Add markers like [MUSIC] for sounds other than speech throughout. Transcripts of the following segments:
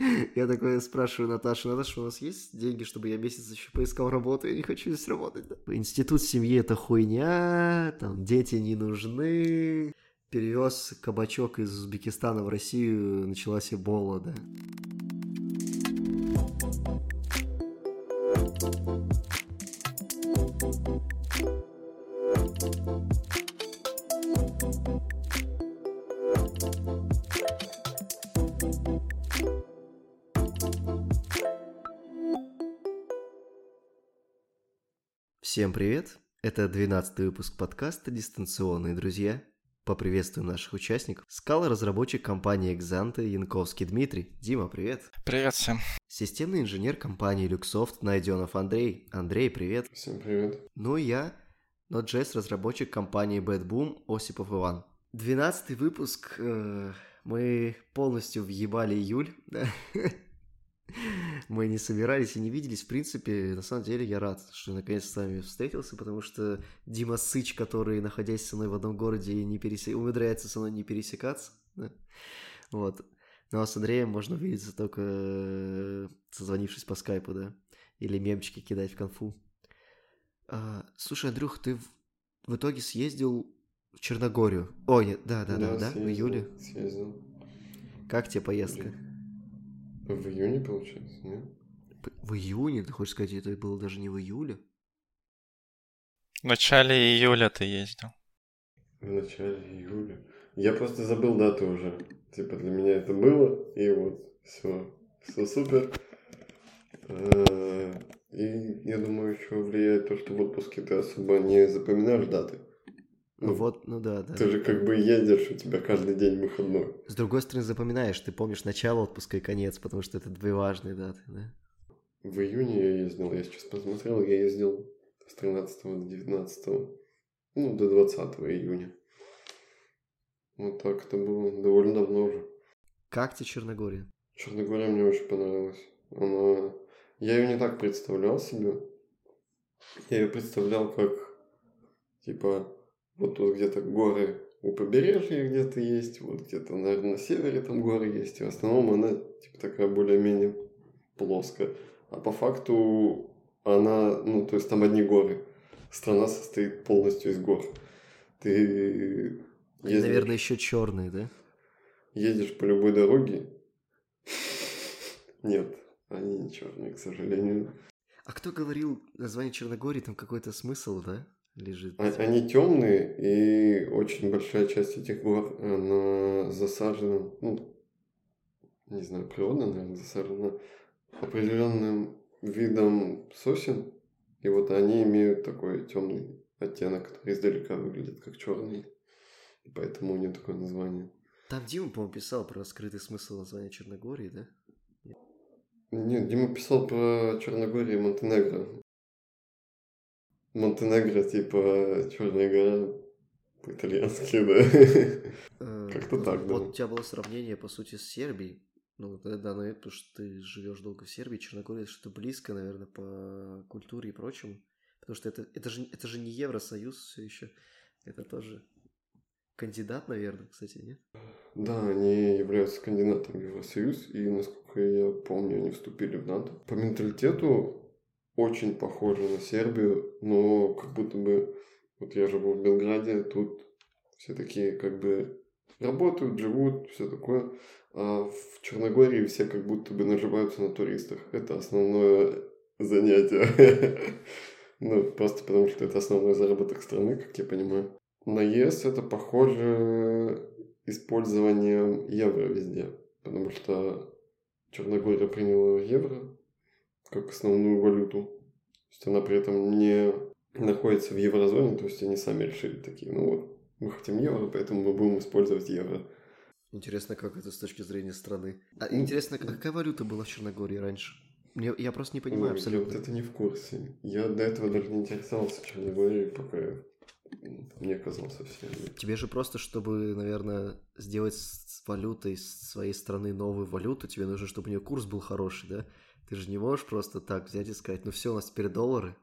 [LAUGHS] Я такой спрашиваю Наташу, Наташа, у вас есть деньги, чтобы я месяц еще поискал работу? Я не хочу здесь работать. Да? Институт семьи это хуйня, там дети не нужны. Перевез кабачок из Узбекистана в Россию, началась эбола, да. Всем привет! Это 12 выпуск подкаста «Дистанционные друзья». Поприветствуем наших участников. Скала разработчик компании Exante Янковский Дмитрий. Дима, привет. Привет всем. Системный инженер компании Люксофт Найденов Андрей. Андрей, привет. Всем привет. Ну и я, Node.js разработчик компании Bad Boom Осипов Иван. Двенадцатый выпуск. Э, мы полностью въебали июль. [LAUGHS] мы не собирались и не виделись. В принципе, на самом деле я рад, что наконец с вами встретился, потому что Дима Сыч, который, находясь со мной в одном городе, не пересе... умудряется со мной не пересекаться. Да? Вот. Ну а с Андреем можно увидеться только э, созвонившись по скайпу, да? Или мемчики кидать в конфу. А, слушай, Андрюх, ты в, в итоге съездил в Черногорию. О, нет, да, да, да, да, да? Съездил, в июле. Съездил. Как тебе поездка? В июне, получается, нет? В июне? Ты хочешь сказать, это было даже не в июле? В начале июля ты ездил. В начале июля. Я просто забыл дату уже. Типа для меня это было, и вот все, все супер. А, И я думаю, еще влияет то, что в отпуске ты особо не запоминаешь даты. Ну вот, ну да, да. Ты же как бы едешь, у тебя каждый день выходной. С другой стороны, запоминаешь, ты помнишь начало отпуска и конец, потому что это две важные даты, да? В июне я ездил, я сейчас посмотрел, я ездил с 13 до 19, ну, до 20 июня. Вот так это было довольно давно уже. Как тебе Черногория? Черногория мне очень понравилась. Она... Я ее не так представлял себе. Я ее представлял как, типа, вот тут где-то горы у побережья где-то есть, вот где-то, наверное, на севере там горы есть. И в основном она, типа, такая более-менее плоская. А по факту она, ну, то есть там одни горы. Страна состоит полностью из гор. Ты ездишь- наверное, еще черные, да? едешь по любой дороге. [LAUGHS] Нет, они не черные, к сожалению. А кто говорил название Черногории, там какой-то смысл, да, лежит? А- Они темные, и очень большая часть этих гор, она засажена, ну, не знаю, природно, наверное, засажена определенным видом сосен, и вот они имеют такой темный оттенок, который издалека выглядит как черный, и поэтому у них такое название. Там Дима, по-моему, писал про скрытый смысл названия Черногории, да? Нет, Дима писал про Черногорию и Монтенегро. Монтенегро, типа, Черная гора по-итальянски, да. Э, Как-то ну, так, да. Вот у тебя было сравнение, по сути, с Сербией. Ну, да, да, наверное, потому что ты живешь долго в Сербии, Черногория это что-то близко, наверное, по культуре и прочему. Потому что это, это, же, это же не Евросоюз все еще. Это тоже кандидат, наверное, кстати, нет? Да, они являются кандидатом в Евросоюз, и, насколько я помню, они вступили в НАТО. По менталитету очень похожи на Сербию, но как будто бы, вот я живу в Белграде, тут все такие как бы работают, живут, все такое. А в Черногории все как будто бы наживаются на туристах. Это основное занятие. [LAUGHS] Ну, просто потому что это основной заработок страны, как я понимаю. На ЕС это похоже использованием евро везде, потому что Черногория приняла евро как основную валюту. То есть она при этом не находится в еврозоне, то есть они сами решили такие, ну вот, мы хотим евро, поэтому мы будем использовать евро. Интересно, как это с точки зрения страны. А интересно, какая валюта была в Черногории раньше? Мне, я просто не понимаю Ой, абсолютно. Я вот это не в курсе. Я до этого даже не интересовался Черногорией, пока я не оказался в Сербии. Тебе же просто, чтобы, наверное, сделать с валютой своей страны новую валюту, тебе нужно, чтобы у нее курс был хороший, да? Ты же не можешь просто так взять и сказать, ну все, у нас теперь доллары,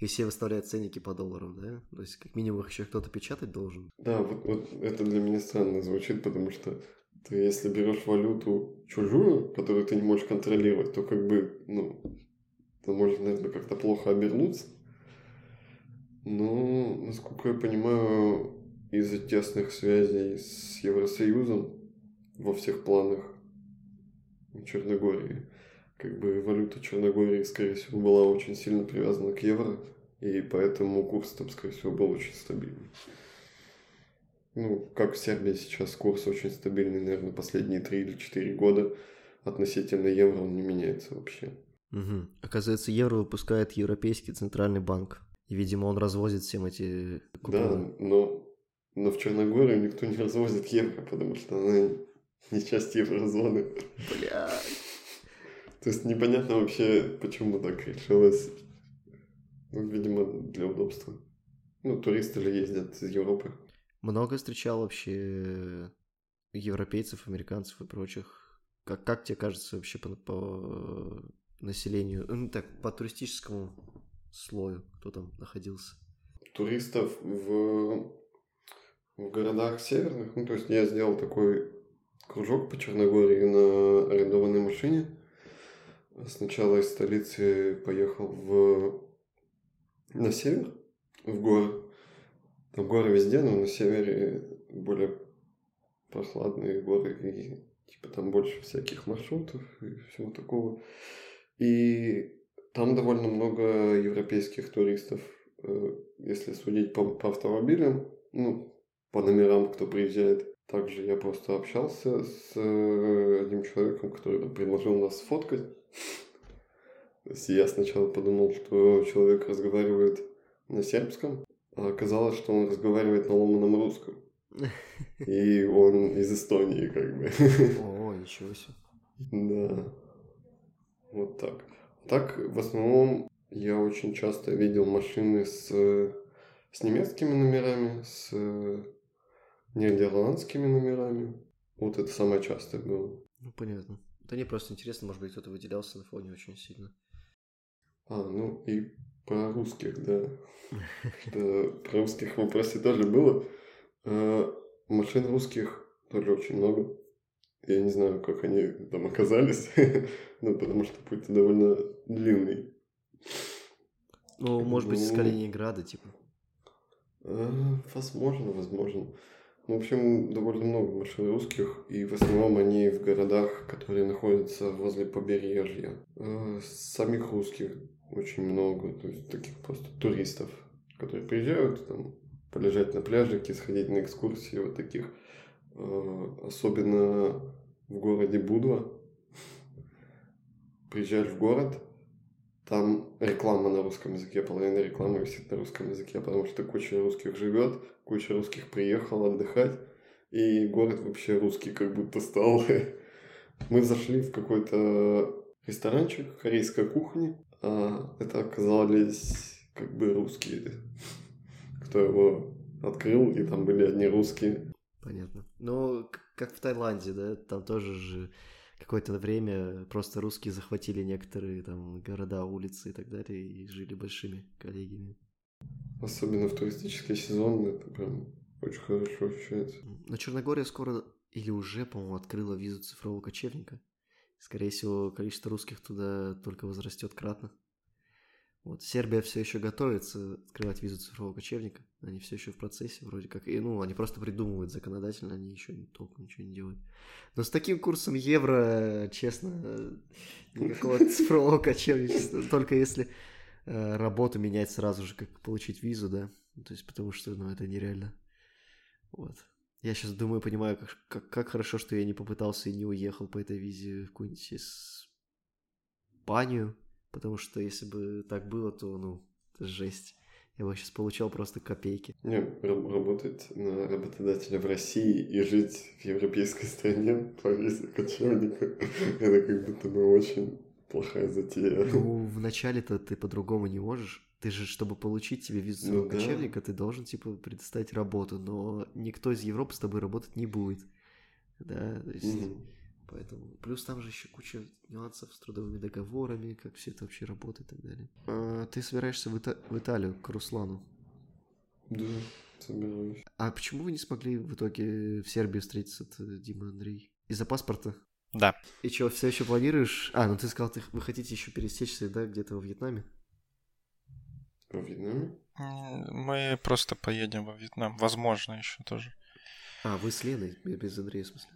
и все выставляют ценники по долларам, да? То есть, как минимум, их еще кто-то печатать должен. Да, вот, вот это для меня странно звучит, потому что Ты если берешь валюту чужую, которую ты не можешь контролировать, то как бы, ну, это может, наверное, как-то плохо обернуться. Но, насколько я понимаю, из-за тесных связей с Евросоюзом во всех планах Черногории, как бы валюта Черногории, скорее всего, была очень сильно привязана к евро, и поэтому курс там, скорее всего, был очень стабильный. Ну, как в Сербии сейчас курс очень стабильный, наверное, последние три или четыре года относительно евро он не меняется вообще. Угу. Оказывается, евро выпускает Европейский центральный банк. И, видимо, он развозит всем эти купоны. Да, но, но в Черногорию никто не развозит евро, потому что она не часть еврозоны. Бля. То есть непонятно вообще, почему так решилось. Ну, видимо, для удобства. Ну, туристы же ездят из Европы. Много встречал вообще европейцев, американцев и прочих. Как, как тебе кажется вообще по, по населению, ну так, по туристическому слою, кто там находился? Туристов в, в городах северных, ну то есть я сделал такой кружок по Черногории на арендованной машине. Сначала из столицы поехал в на север, в горы. Там горы везде, но на севере более прохладные горы и типа там больше всяких маршрутов и всего такого. И там довольно много европейских туристов, э, если судить по, по автомобилям, ну, по номерам, кто приезжает. Также я просто общался с э, одним человеком, который предложил нас сфоткать. То есть я сначала подумал, что человек разговаривает на сербском, а оказалось, что он разговаривает на ломаном русском. И он из Эстонии, как бы. О, ничего себе. Да. Вот так. Так, в основном, я очень часто видел машины с, с немецкими номерами, с нидерландскими номерами. Вот это самое частое было. Ну, понятно. Да не просто интересно, может быть, кто-то выделялся на фоне очень сильно. А, ну и про русских, да. [LAUGHS] про русских в вопросе тоже было. А, машин русских тоже очень много. Я не знаю, как они там оказались, [LAUGHS] ну, потому что путь довольно длинный. Ну, может быть, из ну, Калининграда, типа. А, возможно, возможно. В общем, довольно много машин русских, и в основном они в городах, которые находятся возле побережья. А, самих русских очень много, то есть таких просто туристов, которые приезжают там полежать на пляжике, сходить на экскурсии, вот таких Э, особенно в городе Будва. [LAUGHS] Приезжаешь в город, там реклама на русском языке, половина рекламы висит на русском языке, потому что куча русских живет, куча русских приехал отдыхать, и город вообще русский как будто стал. [LAUGHS] Мы зашли в какой-то ресторанчик корейской кухни, а это оказались как бы русские, [LAUGHS] кто его открыл, и там были одни русские. Понятно. Ну, как в Таиланде, да, там тоже же какое-то время просто русские захватили некоторые там города, улицы и так далее, и жили большими коллегиями. Особенно в туристический сезон это прям очень хорошо ощущается. Но Черногория скоро или уже, по-моему, открыла визу цифрового кочевника. Скорее всего, количество русских туда только возрастет кратно. Вот, Сербия все еще готовится открывать визу цифрового кочевника. Они все еще в процессе вроде как. И, ну, они просто придумывают законодательно, они еще не толком ничего не делают. Но с таким курсом евро, честно, никакого [LAUGHS] цифрового кочевничества. Только если э, работу менять сразу же, как получить визу, да. То есть, потому что, ну, это нереально. Вот. Я сейчас думаю, понимаю, как, как, как хорошо, что я не попытался и не уехал по этой визе в какую-нибудь Испанию Потому что если бы так было, то, ну, это жесть. Я бы сейчас получал просто копейки. Не, работать на работодателя в России и жить в европейской стране по визе кочевника, [LAUGHS] это как будто бы очень плохая затея. Ну, вначале-то ты по-другому не можешь. Ты же, чтобы получить тебе визу ну, кочевника, да. ты должен, типа, предоставить работу. Но никто из Европы с тобой работать не будет. Да, то есть... Угу. Поэтому плюс там же еще куча нюансов с трудовыми договорами, как все это вообще работает и так далее. А, ты собираешься в, Ита- в Италию к Руслану? Да, собираюсь. А почему вы не смогли в итоге в Сербии встретиться, Дима Андрей? Из-за паспорта? Да. И что, все еще планируешь? А, ну ты сказал, ты, вы хотите еще пересечься, да, где-то во Вьетнаме? Во Вьетнаме? Мы просто поедем во Вьетнам. Возможно, еще тоже. А, вы с Леной, без Андрея, в смысле?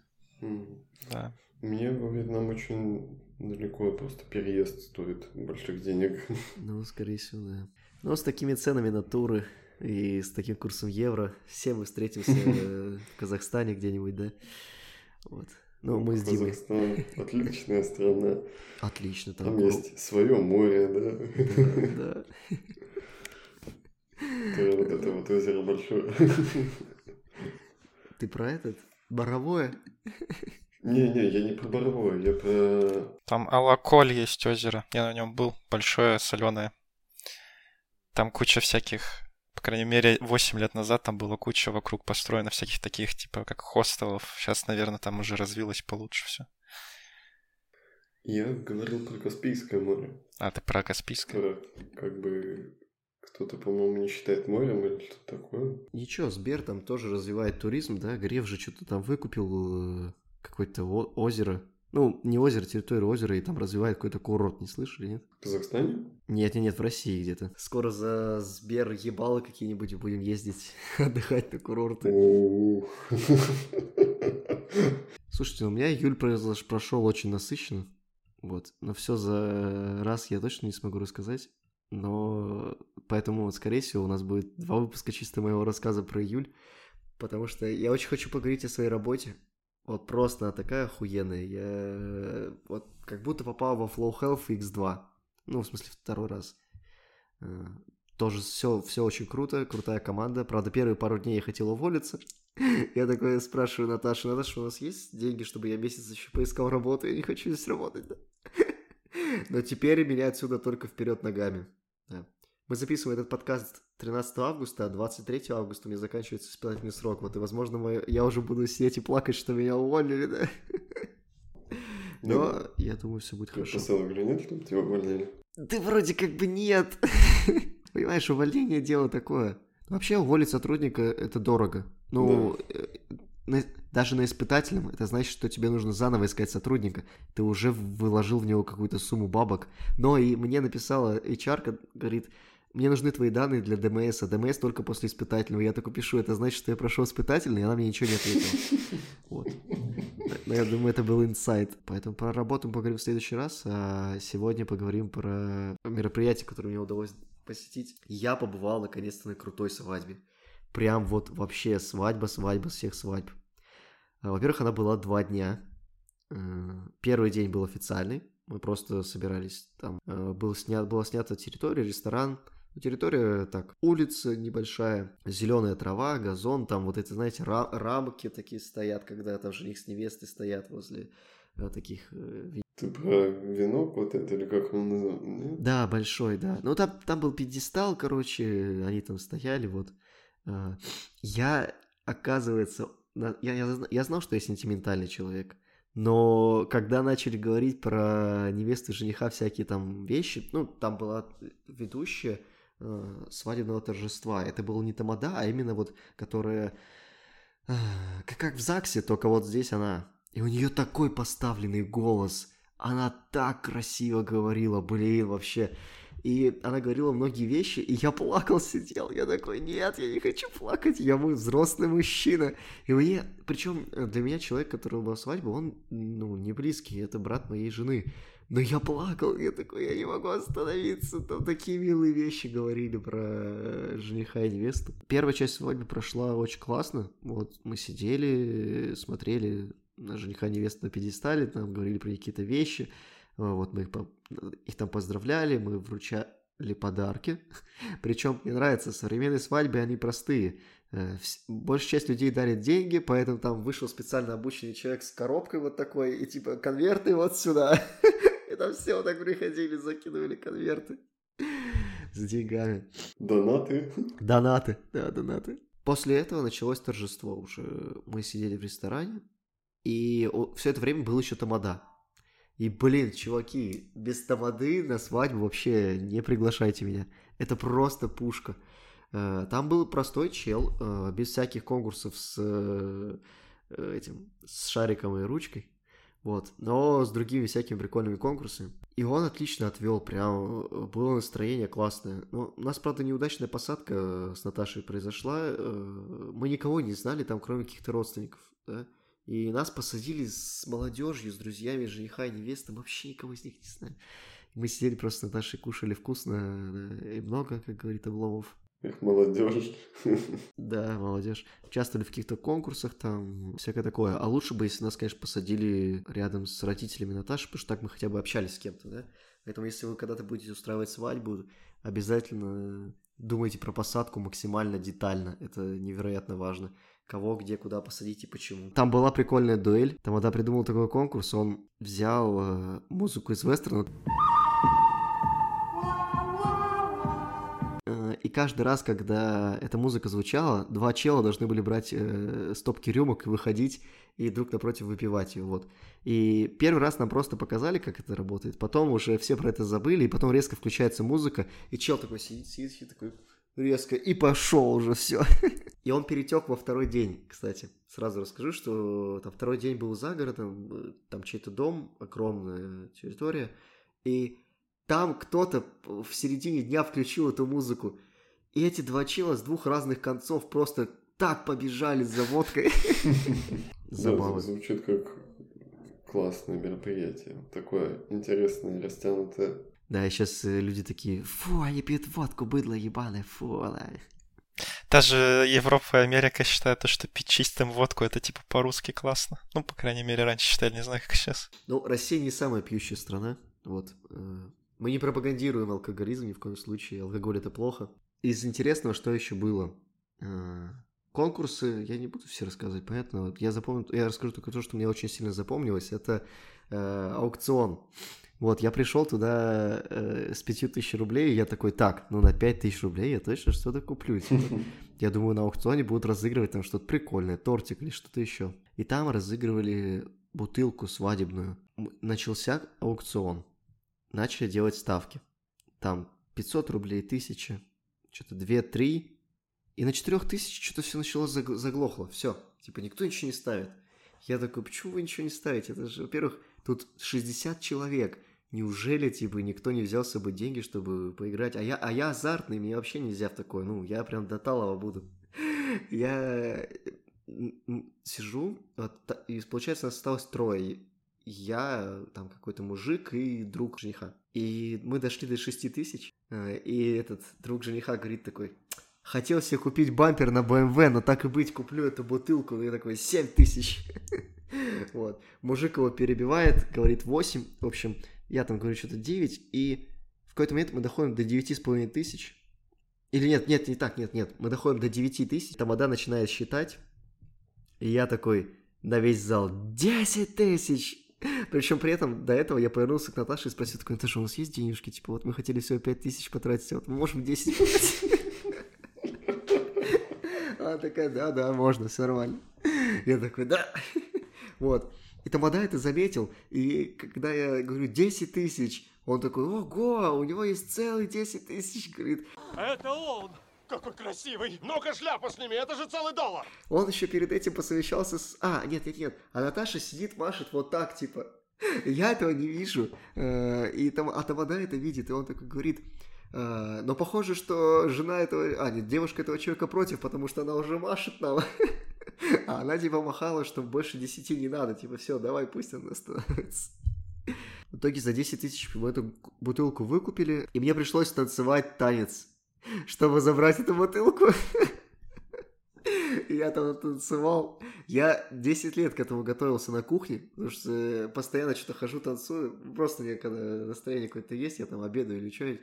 Да. Мне во Вьетнам очень далеко, просто переезд стоит больших денег. [LAUGHS] Ну, скорее всего, да. Ну, с такими ценами на туры и с таким курсом евро все мы встретимся [LAUGHS] э, в Казахстане где-нибудь, да? Вот. Ну, мы с Димой. Казахстан отличная страна. Отлично, там. Там есть свое море, да. Да. Которое [LAUGHS] вот это вот озеро большое. Ты про этот? Боровое? Не-не, я не про Боровое, я про... Там Алаколь есть озеро. Я на нем был. Большое, соленое. Там куча всяких... По крайней мере, 8 лет назад там было куча вокруг построено всяких таких, типа, как хостелов. Сейчас, наверное, там уже развилось получше все. Я говорил про Каспийское море. А, ты про Каспийское? Которое как бы кто-то, по-моему, не считает морем или что-то такое. Ничего, Сбер там тоже развивает туризм, да? Греф же что-то там выкупил э, какое-то озеро. Ну, не озеро, территорию озера, и там развивает какой-то курорт, не слышали, нет? В Казахстане? Нет, нет, нет, в России где-то. Скоро за Сбер ебалы какие-нибудь будем ездить, [LAUGHS] отдыхать на курорты. Слушайте, у меня июль прошел очень насыщенно. Вот. Но все за раз я точно не смогу рассказать. Но поэтому, скорее всего, у нас будет два выпуска чисто моего рассказа про июль. Потому что я очень хочу поговорить о своей работе. Вот просто такая охуенная. Я вот как будто попал во Flow Health X2. Ну, в смысле, второй раз. Э, Тоже все, все очень круто, крутая команда. Правда, первые пару дней я хотел уволиться. [LAUGHS] Я такой спрашиваю Наташу, Наташа, у нас есть деньги, чтобы я месяц еще поискал работу? Я не хочу здесь работать, да? [LAUGHS] Но теперь меня отсюда только вперед ногами. Да. Мы записываем этот подкаст 13 августа, а 23 августа у меня заканчивается испытательный срок. Вот, и, возможно, мы- я уже буду сидеть и плакать, что меня уволили, да? Но я думаю, все будет Ты хорошо. писал или нет, чтобы тебя увольняли? Да вроде как бы нет. [LAUGHS] Понимаешь, увольнение дело такое. Вообще уволить сотрудника это дорого. Ну, э, на- даже на испытательном, это значит, что тебе нужно заново искать сотрудника. Ты уже выложил в него какую-то сумму бабок. Но и мне написала HR, говорит, мне нужны твои данные для ДМС, а ДМС только после испытательного. Я такой пишу, это значит, что я прошел испытательный, и она мне ничего не ответила. [LAUGHS] Вот. Но я думаю, это был инсайт. Поэтому про работу мы поговорим в следующий раз, а сегодня поговорим про мероприятие, которое мне удалось посетить. Я побывал наконец-то на крутой свадьбе. Прям вот вообще свадьба, свадьба всех свадьб. А, Во-первых, она была два дня. Э, Первый день был официальный. Мы просто собирались там. э, Был снят, была снята территория, ресторан. Территория так, улица небольшая, зеленая трава, газон, там вот эти, знаете, ра- рамки такие стоят, когда там жених с невестой стоят возле э, таких э, Ты про венок вот это, или как он называется? Да, большой, да. Ну, там, там был пьедестал, короче, они там стояли, вот. А, Я, оказывается, я, я, я знал, что я сентиментальный человек, но когда начали говорить про невесту жениха всякие там вещи, ну, там была ведущая э, свадебного торжества, это было не тамада, а именно вот, которая а, как, в ЗАГСе, только вот здесь она. И у нее такой поставленный голос. Она так красиво говорила, блин, вообще. И она говорила многие вещи, и я плакал, сидел. Я такой, нет, я не хочу плакать, я мой взрослый мужчина. И мне, причем для меня человек, которого была свадьба, он, ну, не близкий, это брат моей жены. Но я плакал, я такой, я не могу остановиться. Там такие милые вещи говорили про э, жениха и невесту. Первая часть свадьбы прошла очень классно. Вот мы сидели, смотрели на жениха и невесту на пьедестале, там говорили про какие-то вещи. А, Вот мы их, их там поздравляли, мы вручали подарки. [LAUGHS] Причем мне нравится, современные свадьбы, они простые. Э, Большая часть людей дарит деньги, поэтому там вышел специально обученный человек с коробкой вот такой, и типа конверты вот сюда. [LAUGHS] Там все так приходили, закидывали конверты [LAUGHS] с деньгами. Донаты. Донаты, да, донаты. После этого началось торжество уже. Мы сидели в ресторане, и все это время был еще тамада. И, блин, чуваки, без тамады на свадьбу вообще не приглашайте меня. Это просто пушка. Э, Там был простой чел, э, без всяких конкурсов с э, этим, с шариком и ручкой. Вот, но с другими всякими прикольными конкурсами. И он отлично отвел, прям э, было настроение классное. Ну, у нас, правда, неудачная посадка э, с Наташей произошла. Э, мы никого не знали там, кроме каких-то родственников, да. И нас посадили с молодежью, с друзьями жениха и невесты. Мы вообще никого из них не знаем. Мы сидели просто с Наташей, кушали вкусно и много, как говорит Обломов. Их молодежь. [LAUGHS] Да, молодежь. Участвовали в каких-то конкурсах там, всякое такое. А лучше бы, если нас, конечно, посадили рядом с родителями Наташи, потому что так мы хотя бы общались с кем-то, да? Поэтому, если вы когда-то будете устраивать свадьбу, обязательно думайте про посадку максимально детально. Это невероятно важно. Кого, где, куда посадить и почему. Там была прикольная дуэль. Там Тамада придумал такой конкурс. Он взял э, музыку из вестерна. И каждый раз, когда эта музыка звучала, два чела должны были брать э, стопки рюмок, выходить и друг напротив выпивать ее, вот. И первый раз нам просто показали, как это работает, потом уже все про это забыли, и потом резко включается музыка, и чел такой сидит, сидит, сидит такой резко, и пошел уже все. [LAUGHS] И он перетек во второй день, кстати. Сразу расскажу, что там второй день был за городом, э, там чей-то дом, огромная территория, и там кто-то в середине дня включил эту музыку, и эти два чела с двух разных концов просто так побежали за водкой. [LAUGHS] Забавно. Звучит как классное мероприятие. Такое интересное, растянутое. Да, и сейчас э, люди такие, фу, они пьют водку, быдло ебаное, фу, да. Даже Европа и Америка считают, что пить чистым водку это типа по-русски классно. Ну, по крайней мере, раньше считали, не знаю, как сейчас. Ну, Россия не самая пьющая страна. Вот. Мы не пропагандируем алкоголизм ни в коем случае. Алкоголь это плохо. Из интересного, что еще было? А, конкурсы, я не буду все рассказывать, понятно? Я запомнил, я расскажу только то, что мне очень сильно запомнилось. Это э, аукцион. Вот, я пришел туда э, с 5000 рублей, и я такой, так, ну на 5000 рублей я точно что-то куплю. [LAUGHS] Я думаю, на аукционе будут разыгрывать там что-то прикольное, тортик или что-то еще. И там разыгрывали бутылку свадебную. Начался аукцион. Начали делать ставки. Там 500 рублей, 1000, что-то 2-3, и на 4000 что-то все начало заглохло, все, типа никто ничего не ставит. Я такой, почему вы ничего не ставите? Это же, во-первых, тут 60 человек, неужели, типа, никто не взял с собой деньги, чтобы поиграть? А я, а я азартный, мне вообще нельзя в такое, ну, я прям до талого буду. Я сижу, вот, и получается, нас осталось трое. Я, там, какой-то мужик и друг жениха. И мы дошли до 6 тысяч, э, и этот друг жениха говорит такой, хотел себе купить бампер на BMW, но так и быть, куплю эту бутылку. И я такой, 7 тысяч. [LAUGHS] Вот. Мужик его перебивает, говорит 8. В общем, я там говорю что-то 9. И в какой-то момент мы доходим до 9,5 тысяч. Или нет, нет, не так, нет, нет. Мы доходим до 9 тысяч. Тамада начинает считать. И я такой на весь зал 10 тысяч. [LAUGHS] Причем при этом до этого я повернулся к Наташе и спросил, такой, Наташа, у нас есть денежки? Типа, вот мы хотели всего 5 тысяч потратить, а вот мы можем 10 [LAUGHS] Она такая, да, да, можно, все нормально. Я такой, да. [LAUGHS] Вот. И Тамада это заметил, и когда я говорю 10 тысяч, он такой, ого, у него есть целый 10 тысяч, говорит. Это он! Какой красивый! Ну-ка шляпу сними, это же целый доллар! Он еще перед этим посовещался с... А, нет, нет, нет. А Наташа сидит, машет вот так, типа. Я этого не вижу. Э, и там, а Тамада это видит, и он такой говорит, э, но похоже, что жена этого... А, нет, девушка этого человека против, потому что она уже машет нам. А она типа махала, что больше 10 не надо. Типа, все, давай, пусть она становится. В итоге за 10 тысяч мы эту бутылку выкупили, и мне пришлось танцевать танец чтобы забрать эту бутылку. Я там танцевал. Я 10 лет к этому готовился на кухне, потому что постоянно что-то хожу, танцую. Просто мне когда настроение какое-то есть, я там обедаю или что-нибудь,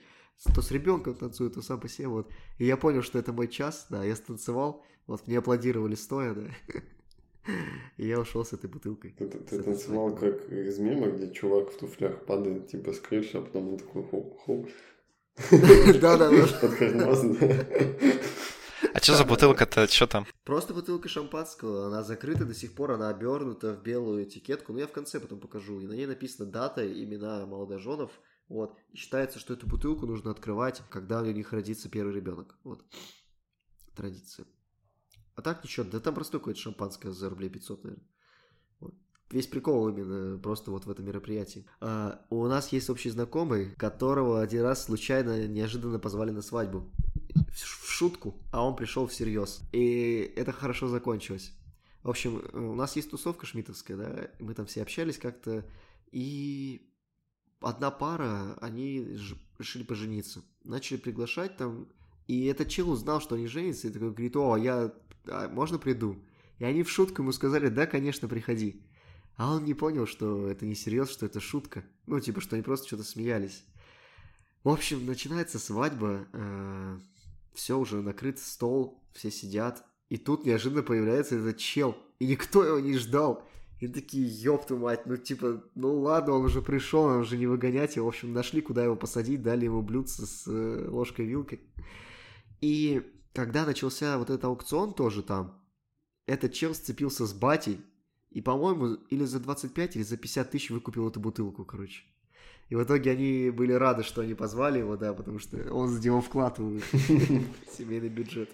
то с ребенком танцую, то сам по себе, вот. И я понял, что это мой час, да, я станцевал, вот мне аплодировали стоя, да. И я ушел с этой бутылкой. Ты, ты, ты танцевал как из мема, где чувак в туфлях падает типа с крыши, а потом он такой хоп-хоп. [LAUGHS] Да-да-да. А что за бутылка-то? Что там? Просто бутылка шампанского. Она закрыта до сих пор, она обернута в белую этикетку. Ну, я в конце потом покажу. И на ней написано дата, имена молодоженов. Вот. И считается, что эту бутылку нужно открывать, когда у них родится первый ребенок. Вот. Традиция. А так ничего, да там простое какое-то шампанское за рублей 500, наверное. Весь прикол именно просто вот в этом мероприятии. А, у нас есть общий знакомый, которого один раз случайно, неожиданно позвали на свадьбу. В шутку, а он пришел всерьез. И это хорошо закончилось. В общем, у нас есть тусовка шмитовская, да, мы там все общались как-то, и одна пара, они решили пожениться. Начали приглашать там, и этот чел узнал, что они женятся, и такой говорит, о, я, а можно приду? И они в шутку ему сказали, да, конечно, приходи. А он не понял, что это не серьезно, что это шутка. Ну, типа, что они просто что-то смеялись. В общем, начинается свадьба, все уже накрыт стол, все сидят, и тут неожиданно появляется этот чел, и никто его не ждал. И такие, ёб твою мать, ну типа, ну ладно, он уже пришел, нам уже не выгонять его. В общем, нашли, куда его посадить, дали ему блюдце с э, ложкой-вилкой. И когда начался вот этот аукцион тоже там, этот чел сцепился с батей, и, по-моему, или за 25, или за 50 тысяч выкупил эту бутылку, короче. И в итоге они были рады, что они позвали его, да, потому что он сделал вклад в семейный бюджет.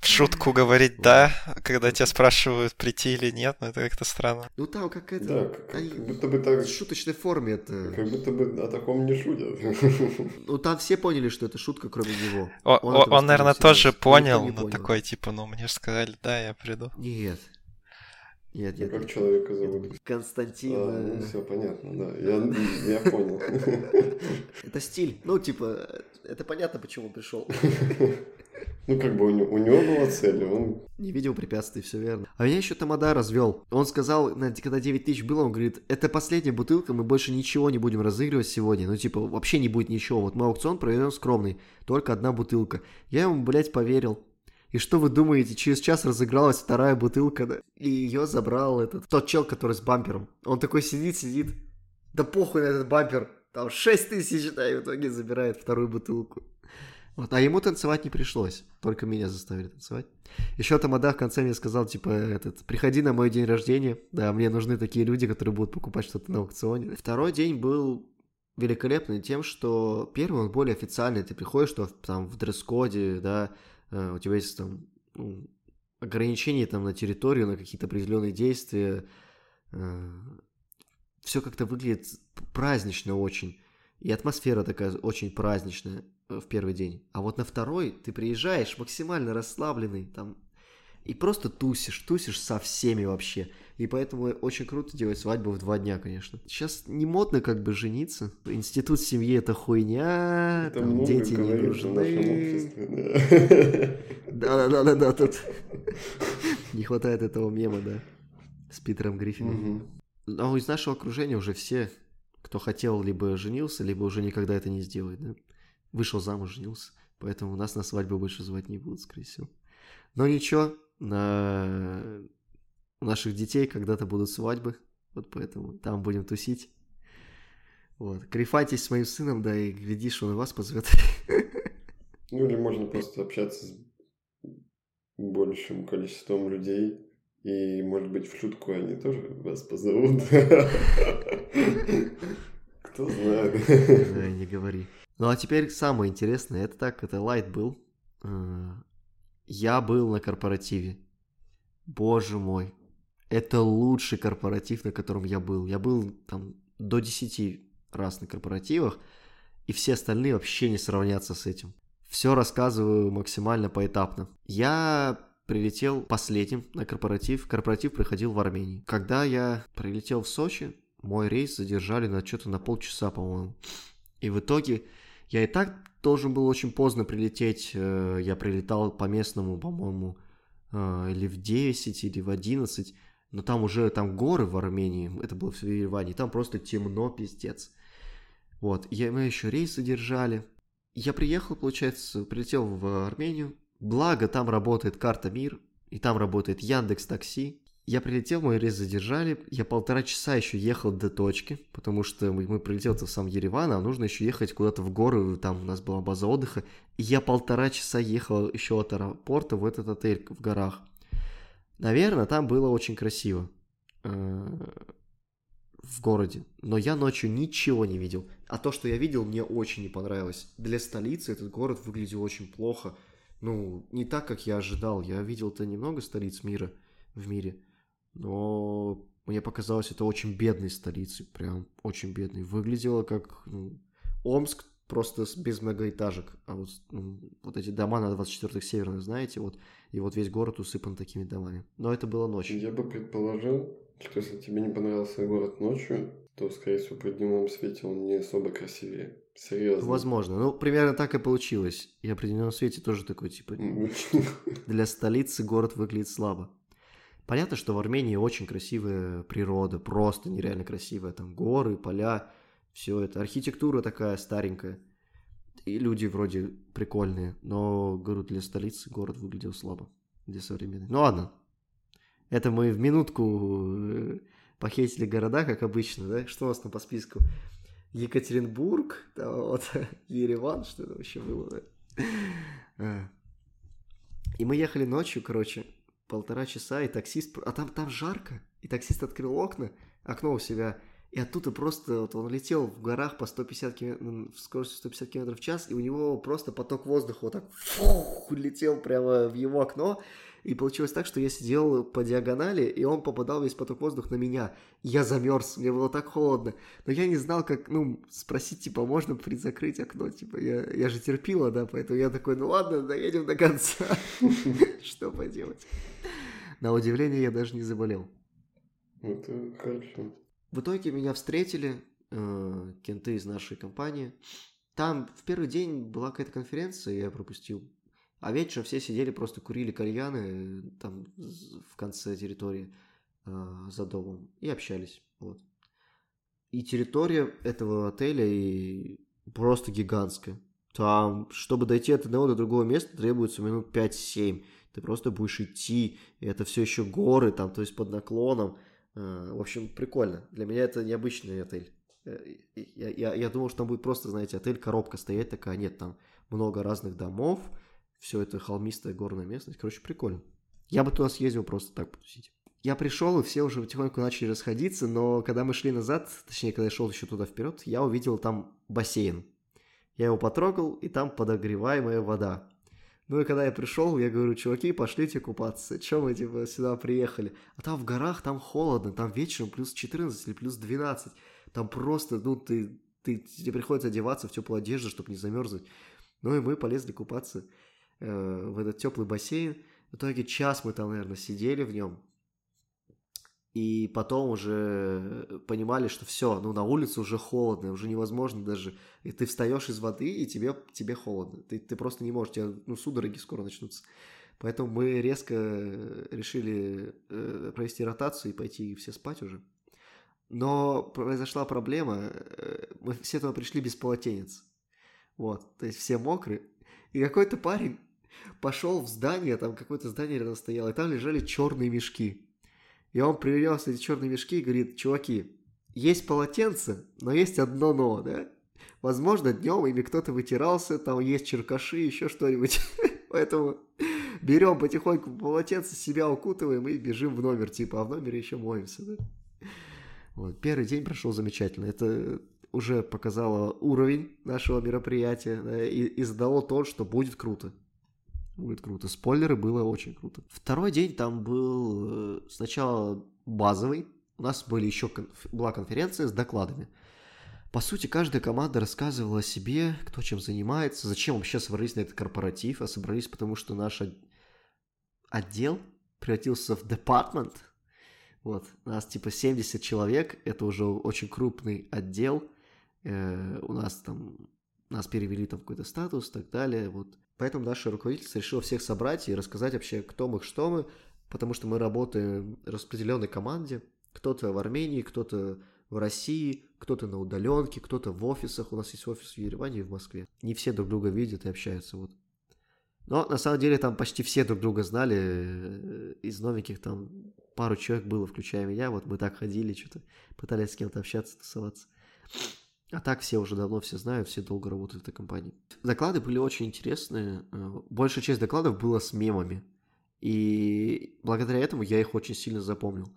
В шутку говорить «да», когда тебя спрашивают, прийти или нет, ну это как-то странно. Ну там как это... Да, как, они как будто бы так... в шуточной форме это... Как будто бы о таком не шутят. [LAUGHS] Ну там все поняли, что это шутка, кроме него. О- Он о- это Он, наверное, тоже понял, но понял. такой, типа, ну мне же сказали, да, я приду. Нет. Нет, нет. Как человека зовут? Константин. А, ну э, все понятно, да. Я, я понял. [LAUGHS] Это стиль. Ну, типа, это понятно, почему он пришел. [LAUGHS] Ну, как бы у него, у него была цель, он Не видел препятствий, все верно. А меня еще Тамада развел. Он сказал, когда 9 тысяч было, он говорит, это последняя бутылка, мы больше ничего не будем разыгрывать сегодня. Ну, типа, вообще не будет ничего. Вот мы аукцион проведем скромный, только одна бутылка. Я ему, блядь, поверил. И что вы думаете, через час разыгралась вторая бутылка, да? И ее забрал этот, тот чел, который с бампером. Он такой сидит, сидит, да похуй на этот бампер. Там 6 тысяч, да, и в итоге забирает вторую бутылку. Вот, а ему танцевать не пришлось, только меня заставили танцевать. Еще Тамада в конце мне сказал, типа, этот, приходи на мой день рождения, да, мне нужны такие люди, которые будут покупать что-то на аукционе. Второй день был великолепный тем, что первый он более официальный, ты приходишь, что там в дресс-коде, да, у тебя есть там ну, ограничения там на территорию, на какие-то определенные действия, все как-то выглядит празднично очень. И атмосфера такая очень праздничная э, в первый день. А вот на второй ты приезжаешь максимально расслабленный, там, и просто тусишь, тусишь со всеми вообще. И поэтому очень круто делать свадьбу в два дня, конечно. Сейчас не модно как бы жениться. Институт семьи это хуйня, это там дети не нужны. [LAUGHS] Да-да-да-да, тут [LAUGHS] не хватает этого мема, да, с Питером Гриффином. Мгм. Но из нашего окружения уже все, кто хотел, либо женился, либо уже никогда это не сделает, да? Вышел замуж, женился. Поэтому нас на свадьбу больше звать не будут, скорее всего. Но ничего, на... у наших детей когда-то будут свадьбы, вот поэтому там будем тусить. Вот. Крифайтесь с моим сыном, да, и глядишь, он и вас позовет. [LAUGHS] Ну, или можно просто общаться с большим количеством людей. И, может быть, в шутку они тоже вас позовут. [LAUGHS] Кто знает. Да, не говори. Ну а теперь самое интересное, это так, это лайт был. Э, Я был на корпоративе. Боже мой, это лучший корпоратив, на котором я был. Я был там до 10 раз на корпоративах, и все остальные вообще не сравнятся с этим. Все рассказываю максимально поэтапно. Я прилетел последним на корпоратив. Корпоратив проходил в Армении. Когда я прилетел в Сочи, мой рейс задержали на что-то на полчаса, по-моему. И в итоге я и так должен был очень поздно прилететь. Э, Я прилетал по местному, по-моему, э, или в 10, или в 11. Но там уже там горы в Армении. Это было в Ереване. Там просто темно, пиздец. Вот. Я, мы еще рейс задержали. Я приехал, получается, прилетел в Армению. Благо, там работает карта МИР, и там работает Яндекс Такси. Я прилетел, мой рейс задержали. Я полтора часа еще ехал до точки, потому что мы, мы прилетел-то в сам Ереван, а нужно еще ехать куда-то в горы, там у нас была база отдыха. И я полтора часа ехал еще от аэропорта в этот отель в горах. Наверное, там было очень красиво э, в городе, но я ночью ничего не видел. А то, что я видел, мне очень не понравилось. Для столицы этот город выглядел очень плохо. ну, не так, как я ожидал. Я видел-то немного столиц мира в мире, но мне показалось это очень бедной столицей, прям очень бедной. Выглядело как ну, Омск, просто без многоэтажек. А вот, ну, вот эти дома на 24-х северных, знаете, вот, и вот весь город усыпан такими домами. Но это было ночью. Я бы предположил, что если тебе не понравился город ночью, то, скорее всего, при дневном свете он не особо красивее. Серьезно. Возможно. Ну, примерно так и получилось. Я при дневном свете тоже такой, типа, [LAUGHS] для столицы город выглядит слабо. Понятно, что в Армении очень красивая природа, просто нереально красивая. Там горы, поля, все это. Архитектура такая старенькая. И люди вроде прикольные. Но, говорю, для столицы город выглядел слабо. Для современной. Ну ладно. Это мы в минутку э, похитили города, как обычно, да? Что у нас там по списку? Екатеринбург, да, вот, [LAUGHS] Ереван, что это вообще было, да? А. И мы ехали ночью, короче, полтора часа, и таксист... А там, там жарко, и таксист открыл окна, окно у себя, и оттуда просто вот он летел в горах по 150 км, в скорости 150 км в час, и у него просто поток воздуха вот так фух, летел прямо в его окно, и получилось так, что я сидел по диагонали, и он попадал весь поток воздуха на меня. Я замерз, мне было так холодно. Но я не знал, как, ну, спросить, типа, можно призакрыть окно, типа, я, я же терпила, да, поэтому я такой, ну ладно, доедем до конца. [LAUGHS] Что поделать? На удивление я даже не заболел. Это хорошо. В итоге меня встретили э, кенты из нашей компании. Там в первый день была какая-то конференция, я пропустил. А вечером все сидели, просто курили кальяны э, там в конце территории э, за домом и общались. Вот. И территория этого отеля и просто гигантская. Там, чтобы дойти от одного до другого места, требуется минут 5-7. Ты просто будешь идти, и это все еще горы, там, то есть под наклоном. Э, в общем, прикольно. Для меня это необычный отель. Э, я, я, я думал, что там будет просто, знаете, отель-коробка стоять такая. Нет, там много разных домов, все это холмистая горная местность. Короче, прикольно. Я бы туда съездил просто так потусить. Я пришел, и все уже потихоньку начали расходиться, но когда мы шли назад, точнее, когда я шел еще туда вперед, я увидел там бассейн. Я его потрогал, и там подогреваемая вода. Ну и когда я пришел, я говорю, чуваки, пошлите купаться. Че мы типа сюда приехали? А там в горах, там холодно, там вечером плюс 14 или плюс 12. Там просто, ну, ты, ты, тебе приходится одеваться в теплую одежду, чтобы не замерзнуть. Ну и мы полезли купаться. Э, в этот теплый бассейн. В итоге час мы там, наверное, сидели в нем. И потом уже понимали, что все, ну на улице уже холодно, уже невозможно даже. И ты встаешь из воды, и тебе, тебе холодно. Ты, ты просто не можешь, тебя, ну судороги скоро начнутся. Поэтому мы резко решили э, провести ротацию и пойти все спать уже. Но произошла проблема, э, мы все туда пришли без полотенец. Вот, то есть все мокрые. И какой-то парень пошел в здание, там какое-то здание рядом стояло, и там лежали черные мешки. И он принес эти черные мешки и говорит, чуваки, есть полотенце, но есть одно но, да? Возможно, днем ими кто-то вытирался, там есть черкаши, еще что-нибудь. [LAUGHS] Поэтому берем потихоньку полотенце, себя укутываем и бежим в номер, типа, а в номере еще моемся, да? Вот, первый день прошел замечательно. Это уже показало уровень нашего мероприятия да, и, и задало то, что будет круто. Будет круто. Спойлеры было очень круто. Второй день там был э, сначала базовый. У нас были еще конф... была конференция с докладами. По сути, каждая команда рассказывала о себе, кто чем занимается, зачем вообще собрались на этот корпоратив, а собрались потому, что наш отдел превратился в департмент. Вот, у нас типа 70 человек, это уже очень крупный отдел, э, у нас там, нас перевели там в какой-то статус и так далее, вот. Поэтому наше руководительство решило всех собрать и рассказать вообще, кто мы, что мы, потому что мы работаем в распределенной команде, кто-то в Армении, кто-то в России, кто-то на удаленке, кто-то в офисах. У нас есть офис в Ереване и в Москве. Не все друг друга видят и общаются. Вот. Но на самом деле там почти все друг друга знали. Э, из новеньких там пару человек было, включая меня. Вот мы так ходили, что-то пытались с кем-то общаться, тусоваться. А так все уже давно все знают, все долго работают в этой компании. Доклады были очень интересные. Э, большая часть докладов была с мемами. И благодаря этому я их очень сильно запомнил.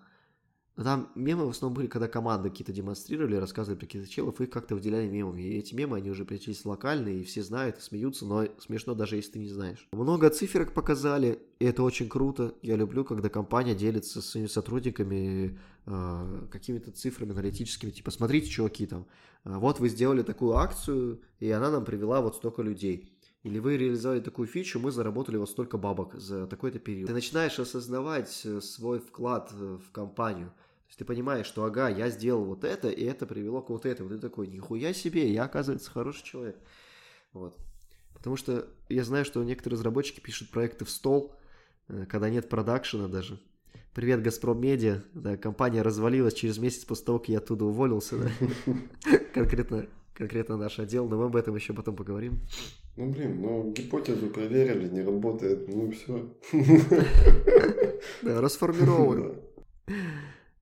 Там мемы в основном были, когда команды какие-то демонстрировали, рассказывали про каких-то челов, их как-то выделяли мемами. И эти мемы, они уже причислились локальные, и все знают, смеются, но смешно даже если ты не знаешь. Много циферок показали, и это очень круто. Я люблю, когда компания делится с своими сотрудниками э, какими-то цифрами аналитическими. Типа, смотрите, чуваки, там, э, вот вы сделали такую акцию, и она нам привела вот столько людей. Или вы реализовали такую фичу, мы заработали вот столько бабок за такой-то период. Ты начинаешь осознавать э, свой вклад э, в компанию – то есть ты понимаешь, что ага, я сделал вот это, и это привело к вот этому. Ты такой, нихуя себе, я, оказывается, хороший человек. Вот. Потому что я знаю, что некоторые разработчики пишут проекты в стол, э, когда нет продакшена даже. Привет, Газпром Медиа. Да, компания развалилась через месяц после того, как я оттуда уволился. Да. [LAUGHS] Конкретно, конкретно наш отдел, но мы об этом еще потом поговорим. Ну, блин, ну, гипотезу проверили, не работает, ну, все. [LAUGHS] Да, расформировываем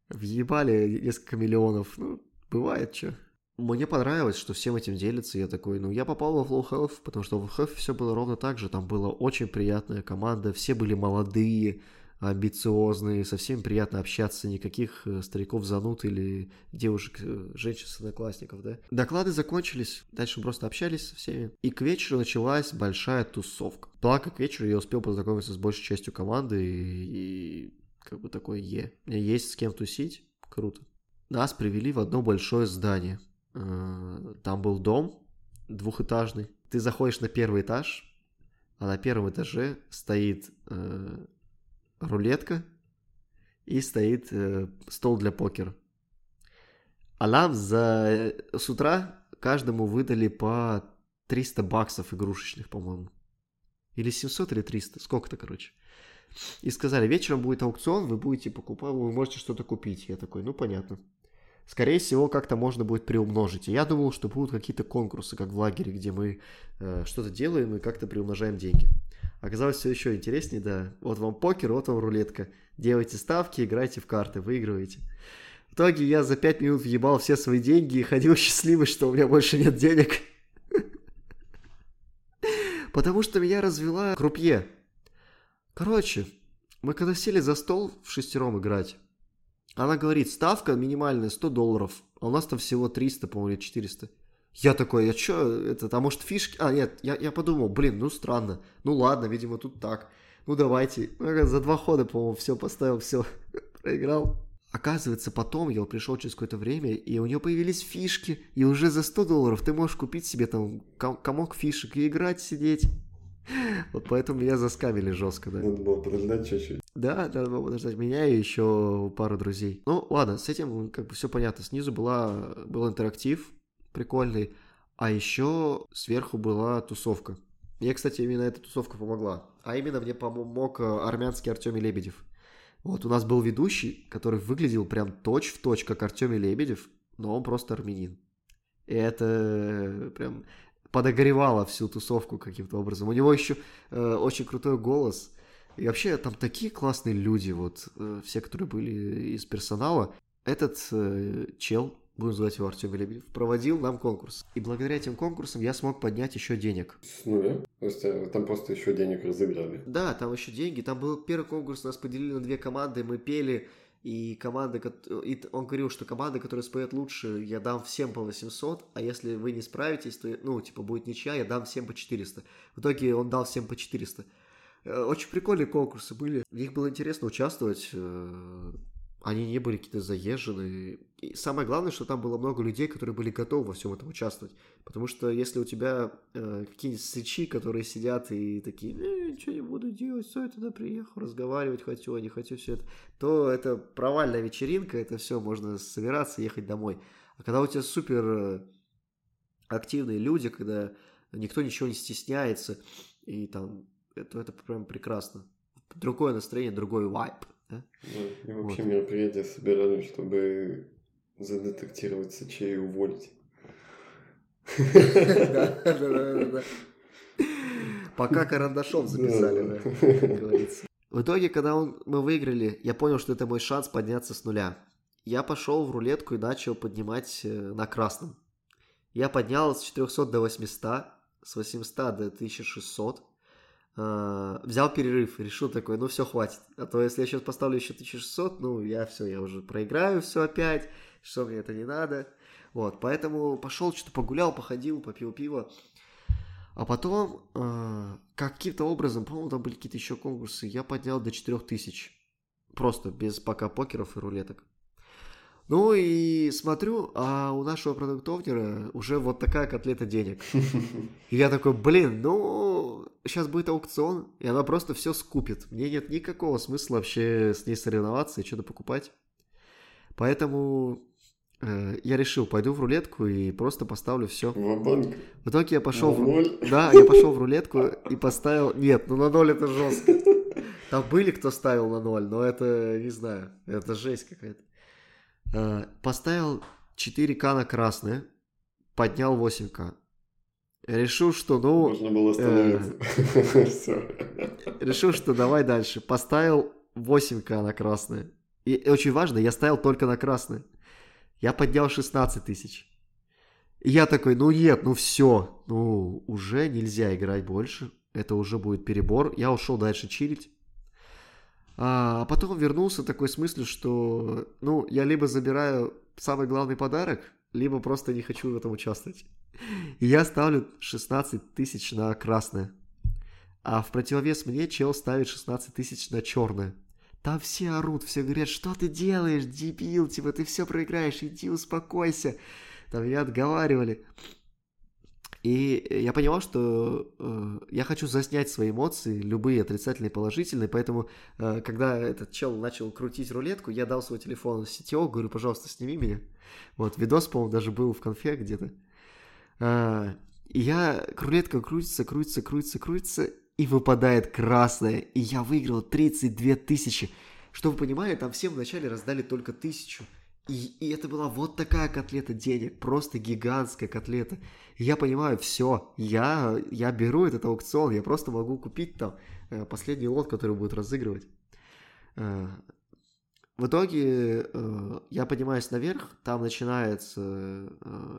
въебали несколько миллионов. Ну, бывает что. Мне понравилось, что всем этим делится. Я такой, ну, я попал во Flow Health, потому что в Health все было ровно так же. Там была очень приятная команда, все были молодые, амбициозные, со всеми приятно общаться, никаких э, стариков занут или девушек, э, женщин, одноклассников, да. Доклады закончились, дальше просто общались со всеми. И к вечеру началась большая тусовка. Благо, к вечеру я успел познакомиться с большей частью команды и, и как бы такой Е. Есть с кем тусить, круто. Нас привели в одно большое здание. Э, там был дом двухэтажный. Ты заходишь на первый этаж, а на первом этаже стоит э, рулетка и стоит э, стол для покера. А нам за с утра каждому выдали по 300 баксов игрушечных, по-моему. Или 700, или 300. Сколько-то, короче и сказали, вечером будет аукцион, вы будете покупать, вы можете что-то купить. Я такой, ну понятно. Скорее всего, как-то можно будет приумножить. И я думал, что будут какие-то конкурсы, как в лагере, где мы э, что-то делаем и как-то приумножаем деньги. Оказалось все еще интереснее, да. Вот вам покер, вот вам рулетка. Делайте ставки, играйте в карты, выигрываете. В итоге я за 5 минут въебал все свои деньги и ходил [LAUGHS] счастливый, что у меня больше нет денег. [LAUGHS] Потому что меня развела крупье. Короче, мы когда сели за стол в шестером играть, она говорит, ставка минимальная 100 долларов, а у нас там всего 300, по-моему, или 400. Я такой, я чё, это, а может фишки? А, нет, я, я подумал, блин, ну странно. Ну ладно, видимо, тут так. Ну давайте. За два хода, по-моему, все поставил, все [LAUGHS] проиграл. Оказывается, потом я пришел через какое-то время, и у нее появились фишки, и уже за 100 долларов ты можешь купить себе там комок фишек и играть, сидеть. [LAUGHS] Вот поэтому меня заскамили жестко, да. Надо было подождать чуть-чуть. Да, надо было подождать меня и еще пару друзей. Ну, ладно, с этим как бы все понятно. Снизу была, был интерактив прикольный, а еще сверху была тусовка. Мне, кстати, именно эта тусовка помогла. А именно мне помог э, армянский Артемий Лебедев. Вот у нас был ведущий, который выглядел прям точь-в-точь, как Артемий Лебедев, но он просто армянин. И это э, прям подогревала всю тусовку каким-то образом. У него еще э, очень крутой голос. И вообще там такие классные люди, вот э, все, которые были из персонала. Этот э, чел, будем называть его Артем Лебедев, проводил нам конкурс. И благодаря этим конкурсам я смог поднять еще денег. С нуля? То есть э, там просто еще денег разыграли? Да, там еще деньги. Там был первый конкурс, нас поделили на две команды, мы пели и команда, и он говорил, что команда, которая споет лучше, я дам всем по 800, а если вы не справитесь, то, ну, типа, будет ничья, я дам всем по 400. В итоге он дал всем по 400. Э, очень прикольные конкурсы были. В них было интересно участвовать. Они не были какие-то заезженные. И самое главное, что там было много людей, которые были готовы во всем этом участвовать. Потому что если у тебя э, какие-нибудь сычи, которые сидят и такие, э, ничего не буду делать, все, я туда приехал, разговаривать хочу, а не хочу все это, то это провальная вечеринка, это все, можно собираться, ехать домой. А когда у тебя супер э, активные люди, когда никто ничего не стесняется, и там, это, это прям прекрасно. Другое настроение, другой вайб. Да? Да, и вообще вот. мероприятия собирали, чтобы задетектировать сычей и уволить. Да, да, да, да. Пока [LAUGHS] карандашом записали, да, как говорится. В итоге, когда он, мы выиграли, я понял, что это мой шанс подняться с нуля. Я пошел в рулетку и начал поднимать э, на красном. Я поднял с 400 до 800, с 800 до 1600. Э, взял перерыв, решил такой, ну все, хватит. А то если я сейчас поставлю еще 1600, ну я все, я уже проиграю все опять, что мне это не надо. Вот, поэтому пошел, что-то погулял, походил, попил пиво. А потом, э, каким-то образом, по-моему, там были какие-то еще конкурсы, я поднял до 4000. Просто без пока покеров и рулеток. Ну и смотрю, а у нашего продуктовнера уже вот такая котлета денег. [LAUGHS] И я такой, блин, ну, сейчас будет аукцион, и она просто все скупит. Мне нет никакого смысла вообще с ней соревноваться и что-то покупать. Поэтому э, я решил, пойду в рулетку и просто поставлю все. Ва-банк. В итоге я пошел На в... ноль? Да, я пошел в рулетку и поставил... Нет, ну на ноль это жестко. [LAUGHS] Там были, кто ставил на ноль, но это, не знаю, это жесть какая-то. Э, Поставил 4К на красное, поднял 8К. Решил, что, ну, Можно было остановиться. [LAUGHS] Все. решил, что давай дальше. Поставил 8К на красное. И очень важно, я ставил только на красное. Я поднял 16 тысяч. И я такой, ну нет, ну все, ну уже нельзя играть больше. Это уже будет перебор. Я ушел дальше чилить. А, а потом вернулся такой с мыслью, что, ну, я либо забираю самый главный подарок, либо просто не хочу в этом участвовать. И я ставлю 16 тысяч на красное. А в противовес мне чел ставит 16 тысяч на черное. Там все орут, все говорят, что ты делаешь, дебил, типа ты все проиграешь, иди успокойся. Там меня отговаривали. И я понимал, что э, я хочу заснять свои эмоции, любые отрицательные, положительные, поэтому, э, когда этот чел начал крутить рулетку, я дал свой телефон сетевого, говорю, пожалуйста, сними меня. Вот, видос, по-моему, даже был в конфе где-то. А, и я, рулетка крутится, крутится, крутится, крутится, и выпадает красная, и я выиграл 32 тысячи. Что вы понимали, там всем вначале раздали только тысячу. И, и это была вот такая котлета денег, просто гигантская котлета. И я понимаю, все, я, я беру этот аукцион, я просто могу купить там э, последний лот, который будет разыгрывать. Э, в итоге э, я поднимаюсь наверх, там начинается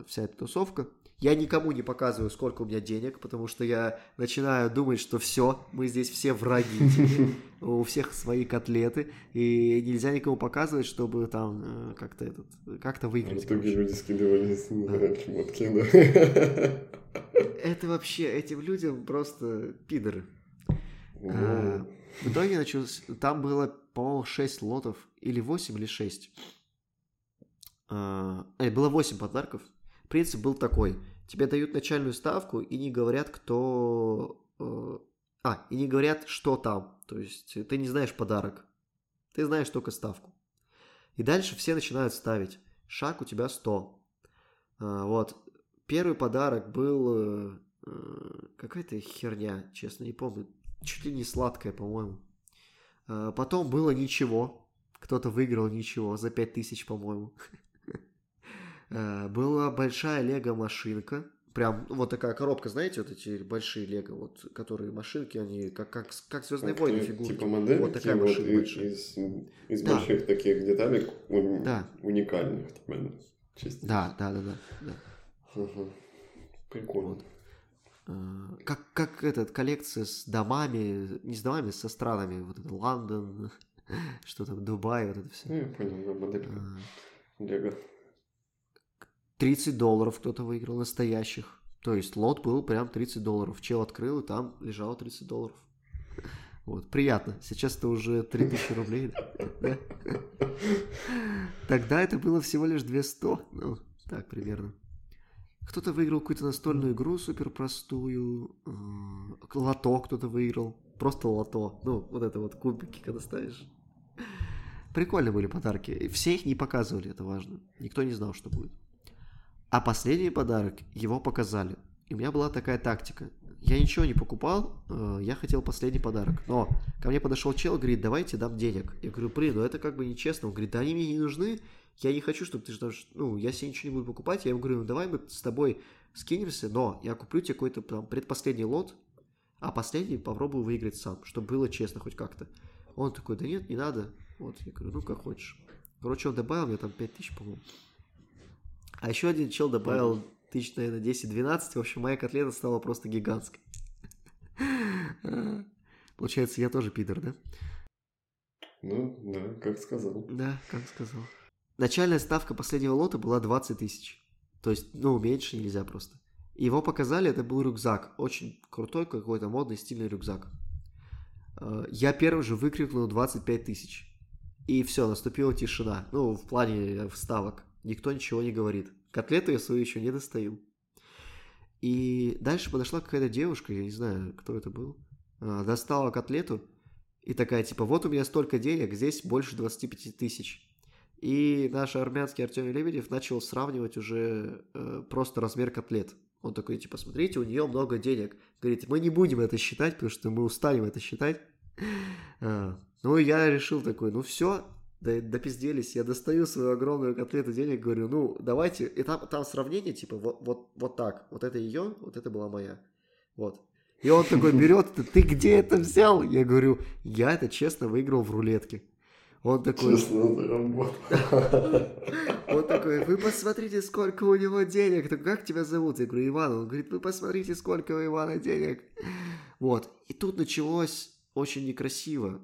вся эта тусовка. Я никому не показываю, сколько у меня денег, потому что я начинаю думать, что все, мы здесь все враги, [LAUGHS] у всех свои котлеты, и нельзя никому показывать, чтобы там э, как-то этот, как-то В выиграть. итоге короче. люди скидывались на шмотки, да. Это вообще, этим людям просто пидоры. А, В итоге началось, там было, по-моему, 6 лотов, или 8, или 6. Э, было 8 подарков. Принцип был такой. Тебе дают начальную ставку и не говорят, кто... э, А, и не говорят, что там. То есть ты не знаешь подарок. Ты знаешь только ставку. И дальше все начинают ставить. Шаг у тебя 100. А, Вот. Первый подарок был... э, э, Какая-то херня, честно, не помню. Чуть ли не сладкая, по-моему. А, Потом было ничего. Кто-то выиграл ничего за 5000, по-моему. [LAUGHS] А, Была большая лего-машинка. Прям ну, вот такая коробка, знаете, вот эти большие лего, вот, которые машинки, они как, как, как Звездные как войны ты- фигурки. Типа модельки, Вот такая вот машина большая. из, из Да. больших таких деталек уни- Да. уникальных. типа, частей. Да, да, да, да. да. Ага. Прикольно. Вот. А, Как, как этот, коллекция с домами, не с домами, со странами, вот это Лондон, [LAUGHS] что там, Дубай, вот это Ну, все. я понял, да, моделька. Лего. 30 долларов кто-то выиграл настоящих. То есть лот был прям 30 долларов. Чел открыл, и там лежало 30 долларов. Вот, приятно. Сейчас это уже 3000 рублей. да? Тогда это было всего лишь 200. Ну, так примерно. Кто-то выиграл какую-то настольную игру супер простую. Лото кто-то выиграл. Просто лото. Ну, вот это вот кубики, когда ставишь. Прикольные были подарки. Все их не показывали, это важно. Никто не знал, что будет. А последний подарок, его показали. И у меня была такая тактика. Я ничего не покупал, э, я хотел последний подарок. Но ко мне подошел чел, говорит, давайте дам денег. Я говорю, блин, ну это как бы нечестно. Он говорит, да они мне не нужны, я не хочу, чтобы ты ждал, ну, я себе ничего не буду покупать. Я ему говорю, ну давай мы с тобой скинемся, но я куплю тебе какой-то там предпоследний лот, а последний попробую выиграть сам, чтобы было честно хоть как-то. Он такой, да нет, не надо. Вот, я говорю, ну как хочешь. Короче, он добавил мне там 5000, по-моему. А еще один чел добавил тысяч, наверное, 10-12. В общем, моя котлета стала просто гигантской. [LAUGHS] Получается, я тоже пидор, да? Ну, да, как сказал. Да, как сказал. Начальная ставка последнего лота была 20 тысяч. То есть, ну, меньше нельзя просто. Его показали, это был рюкзак. Очень крутой какой-то модный, стильный рюкзак. Э, Я первый же выкрикнул 25 тысяч. И все, наступила тишина. Ну, в плане вставок. Никто ничего не говорит. Котлету я свою еще не достаю. И дальше подошла какая-то девушка, я не знаю, кто это был. А, Достала котлету и такая, типа, вот у меня столько денег, здесь больше 25 тысяч. И наш армянский Артемий Лебедев начал сравнивать уже э, просто размер котлет. Он такой, типа, смотрите, у нее много денег. Говорит, мы не будем это считать, потому что мы устанем это считать. [LAUGHS] А, ну, я решил такой, ну все, да, допизделись. Я достаю свою огромную котлету денег, говорю, ну, давайте. И там, там сравнение, типа, вот, вот, вот так. Вот это ее, вот это была моя. Вот. И он такой [LAUGHS] берет, ты, где это взял? Я говорю, я это честно выиграл в рулетке. Он такой, [LAUGHS] он такой, вы посмотрите, сколько у него денег. Так как тебя зовут? Я говорю, Иван. Он говорит, вы посмотрите, сколько у Ивана денег. Вот. И тут началось очень некрасиво.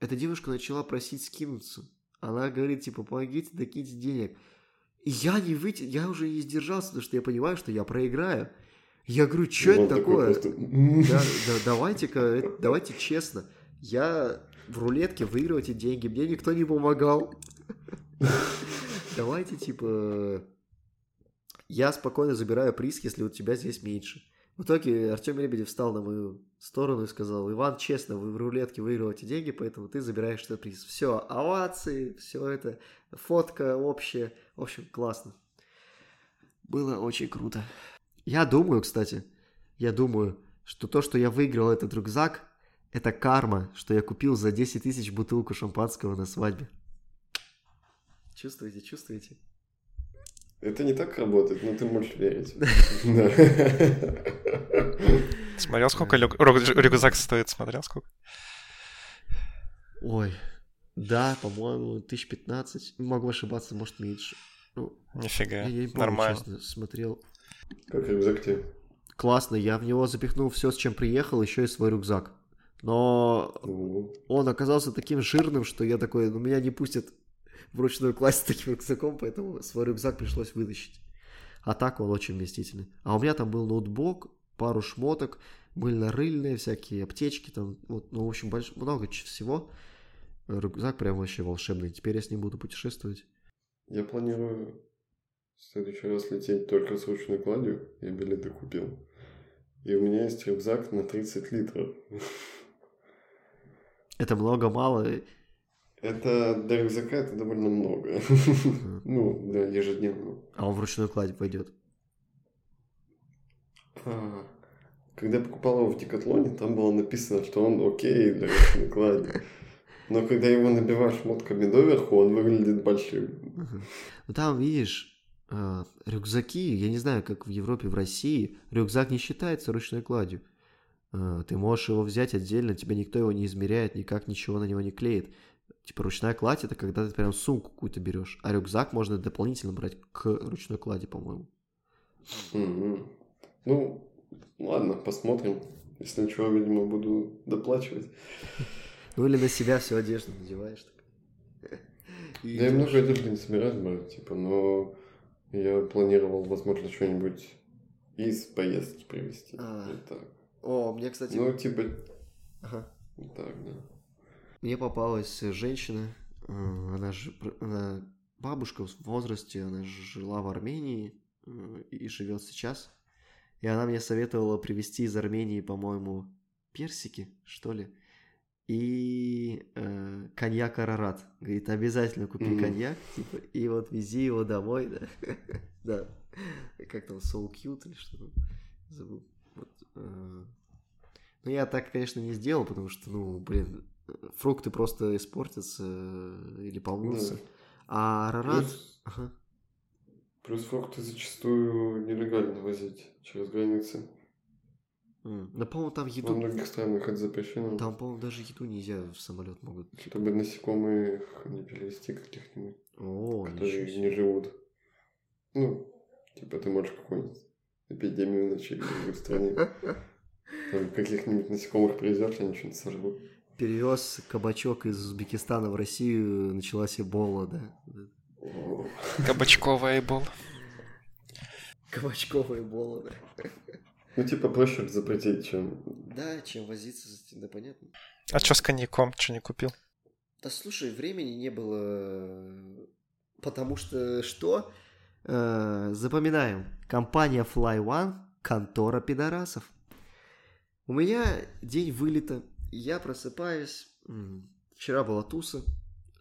Эта девушка начала просить скинуться. Она говорит, типа, помогите, докиньте денег. И я не выйти, я уже не сдержался, потому что я понимаю, что я проиграю. Я говорю, что Он это такое? просто, Да, да, давайте-ка, э, давайте честно. Я в рулетке выиграл эти деньги, мне никто не помогал. Давайте, типа, я спокойно забираю приз, если у тебя здесь меньше. В итоге Артем Лебедев встал на мою сторону и сказал, Иван, честно, вы в рулетке выиграл эти деньги, поэтому ты забираешь этот приз. Все, овации, все это, фотка общая. В общем, классно. Было очень круто. Я думаю, кстати, я думаю, что то, что я выиграл этот рюкзак, это карма, что я купил за 10 тысяч бутылку шампанского на свадьбе. Чувствуете, чувствуете? Это не так работает, но ты можешь верить. Смотрел, сколько рюкзак стоит? Смотрел, сколько? Ой, да, по-моему, тысяч пятнадцать. Могу ошибаться, может, меньше. Ну, Нифига, нормально. смотрел. Как рюкзак тебе? Классно, я в него запихнул все, с чем приехал, еще и свой рюкзак. Но он оказался таким жирным, что я такой, ну меня не пустят в ручную класть таким рюкзаком, поэтому свой рюкзак пришлось вытащить. А так он очень вместительный. А у меня там был ноутбук, пару шмоток, мыльно-рыльные всякие аптечки, там, вот, ну, в общем, больш... много всего. Рюкзак прям вообще волшебный. Теперь я с ним буду путешествовать. Я планирую в следующий раз лететь только с ручной кладью. Я билеты купил. И у меня есть рюкзак на 30 литров. Это много-мало. Это для рюкзака это довольно много. Ну, для ежедневного. А он в ручную кладь пойдет. А, Когда я покупал его в Декатлоне, там было написано, что он окей для ручной клади. Но когда его набиваешь мотками доверху, он выглядит большим. Ну там, видишь, э, рюкзаки, я не знаю, как в Европе, в России, рюкзак не считается ручной кладью. Э, Ты можешь его взять отдельно, тебе никто его не измеряет, никак ничего на него не клеит. Типа ручная кладь это когда ты прям сумку какую-то берешь, а рюкзак можно дополнительно брать к ручной клади, по-моему. Мгм. Ну, ладно, посмотрим. Если ничего, видимо, буду доплачивать. Ну или на себя всю одежду надеваешь. так. [LAUGHS] И Я много одежды не собираюсь брать, типа, но я планировал, возможно, что-нибудь из поездки привезти. А. Вот так. О, мне, кстати... Ну, типа, Ага. так, да. Мне попалась женщина, э, она же, она бабушка в возрасте, она жила в Армении э, и живет сейчас. И она мне советовала привезти из Армении, по-моему, персики, что ли, и э, коньяк Арарат. Говорит, обязательно купи Мгм. коньяк, типа, и вот вези его домой, да. [LAUGHS] Да. Как там, Soul Cute или что там? Забыл. Вот, э, ну, я так, конечно, не сделал, потому что, ну, блин, фрукты просто испортятся э, или помнутся. Да. А Арарат... Плюс, Ага. плюс фрукты зачастую нелегально возить через границы. Да, по-моему, там Во еду... многих странах это запрещено. Там, по-моему, даже еду нельзя в самолет могут. Чтобы насекомых не перевести каких-нибудь, О, которые не живут. Ну, типа ты можешь какую-нибудь эпидемию начать в другой стране. [LAUGHS] Там каких-нибудь насекомых привезешь, они что-нибудь сожрут. Перевез кабачок из Узбекистана в Россию, началась эбола, да. Кабачковая эбола. Кабачковая эбола, да. Ну, типа, проще запретить, чем... Да, чем возиться с этим, да понятно. А чё с коньяком? Чё не купил? Да слушай, времени не было, потому что что? Э, запоминаем. Компания Fly One – контора пидорасов. У меня день вылета, я просыпаюсь, вчера была туса,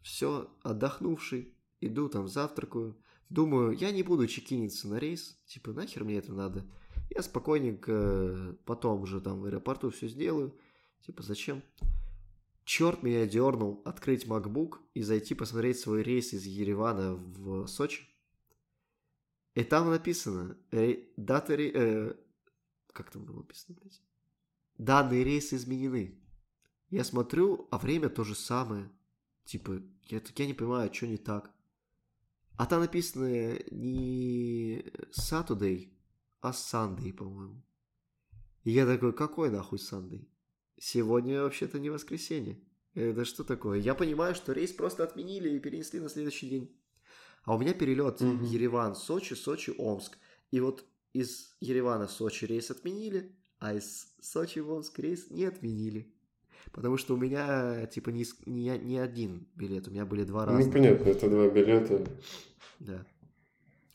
все, отдохнувший, иду там завтракаю, думаю, я не буду чекиниться на рейс, типа нахер мне это надо. Я спокойненько э, потом уже там в аэропорту все сделаю, типа зачем? Черт меня дернул открыть MacBook и зайти посмотреть свой рейс из Еревана в Сочи. И там написано, ре- дата э, как там было написано? Данные рейсы изменены. Я смотрю, а время то же самое. Типа, я, так я не понимаю, что не так. А там написано не Saturday, а Sunday, по-моему. И я такой, какой нахуй Sunday? Сегодня вообще-то не воскресенье. Это что такое? Я понимаю, что рейс просто отменили и перенесли на следующий день. А у меня перелет Мгм. Ереван, Сочи, Сочи, Омск. И вот из Еревана в Сочи рейс отменили, а из Сочи в Омск рейс не отменили. Потому что у меня, типа, не, не, не один билет, у меня были два Ну, разных. понятно, это два билета. Да.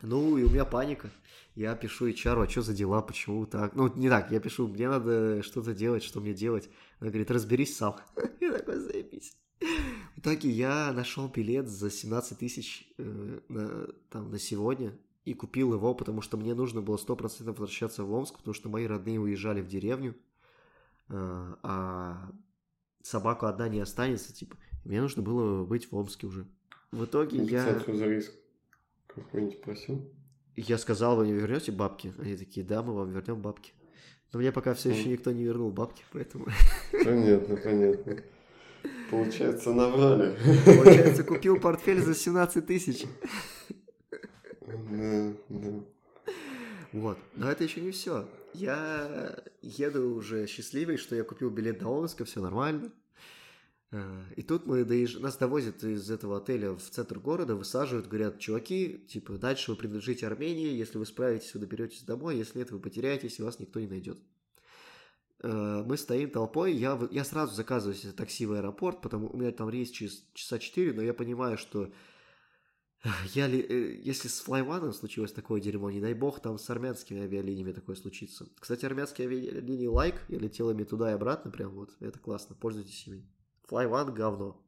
Ну, и у меня паника. Я пишу HR, а что за дела, почему так? Ну, не так, я пишу, мне надо что-то делать, что мне делать. Она говорит, разберись сам. [LAUGHS] Я такой, заебись. В итоге я нашел билет за 17 тысяч э, на, там, на сегодня и купил его, потому что мне нужно было 100% возвращаться в Омск, потому что мои родные уезжали в деревню, э, а собака одна не останется, типа. Мне нужно было быть в Омске уже. В итоге я... Компенсацию за риск какой-нибудь просил? Я сказал, вы не вернете бабки? Они такие, да, мы вам вернем бабки. Но мне пока все еще никто не вернул бабки, поэтому... Понятно, понятно. Получается, наврали. Получается, купил портфель за 17 тысяч. Да, да. Вот. Но это еще не все. Я еду уже счастливый, что я купил билет до Омска, все нормально. Э, И тут мы доезж... нас довозят из этого отеля в центр города, высаживают, говорят, чуваки, типа, дальше вы принадлежите Армении, если вы справитесь, вы доберетесь домой, если нет, вы потеряетесь, и вас никто не найдет. Э, Мы стоим толпой, я, я сразу заказываю себе такси в аэропорт, потому у меня там рейс через часа 4, но я понимаю, что я ли, э, если с Флайваном случилось такое дерьмо, не дай бог, там с армянскими авиалиниями такое случится. Кстати, армянские авиалинии лайк, я летел ими туда и обратно, прям вот, это классно, пользуйтесь ими. Флайван говно.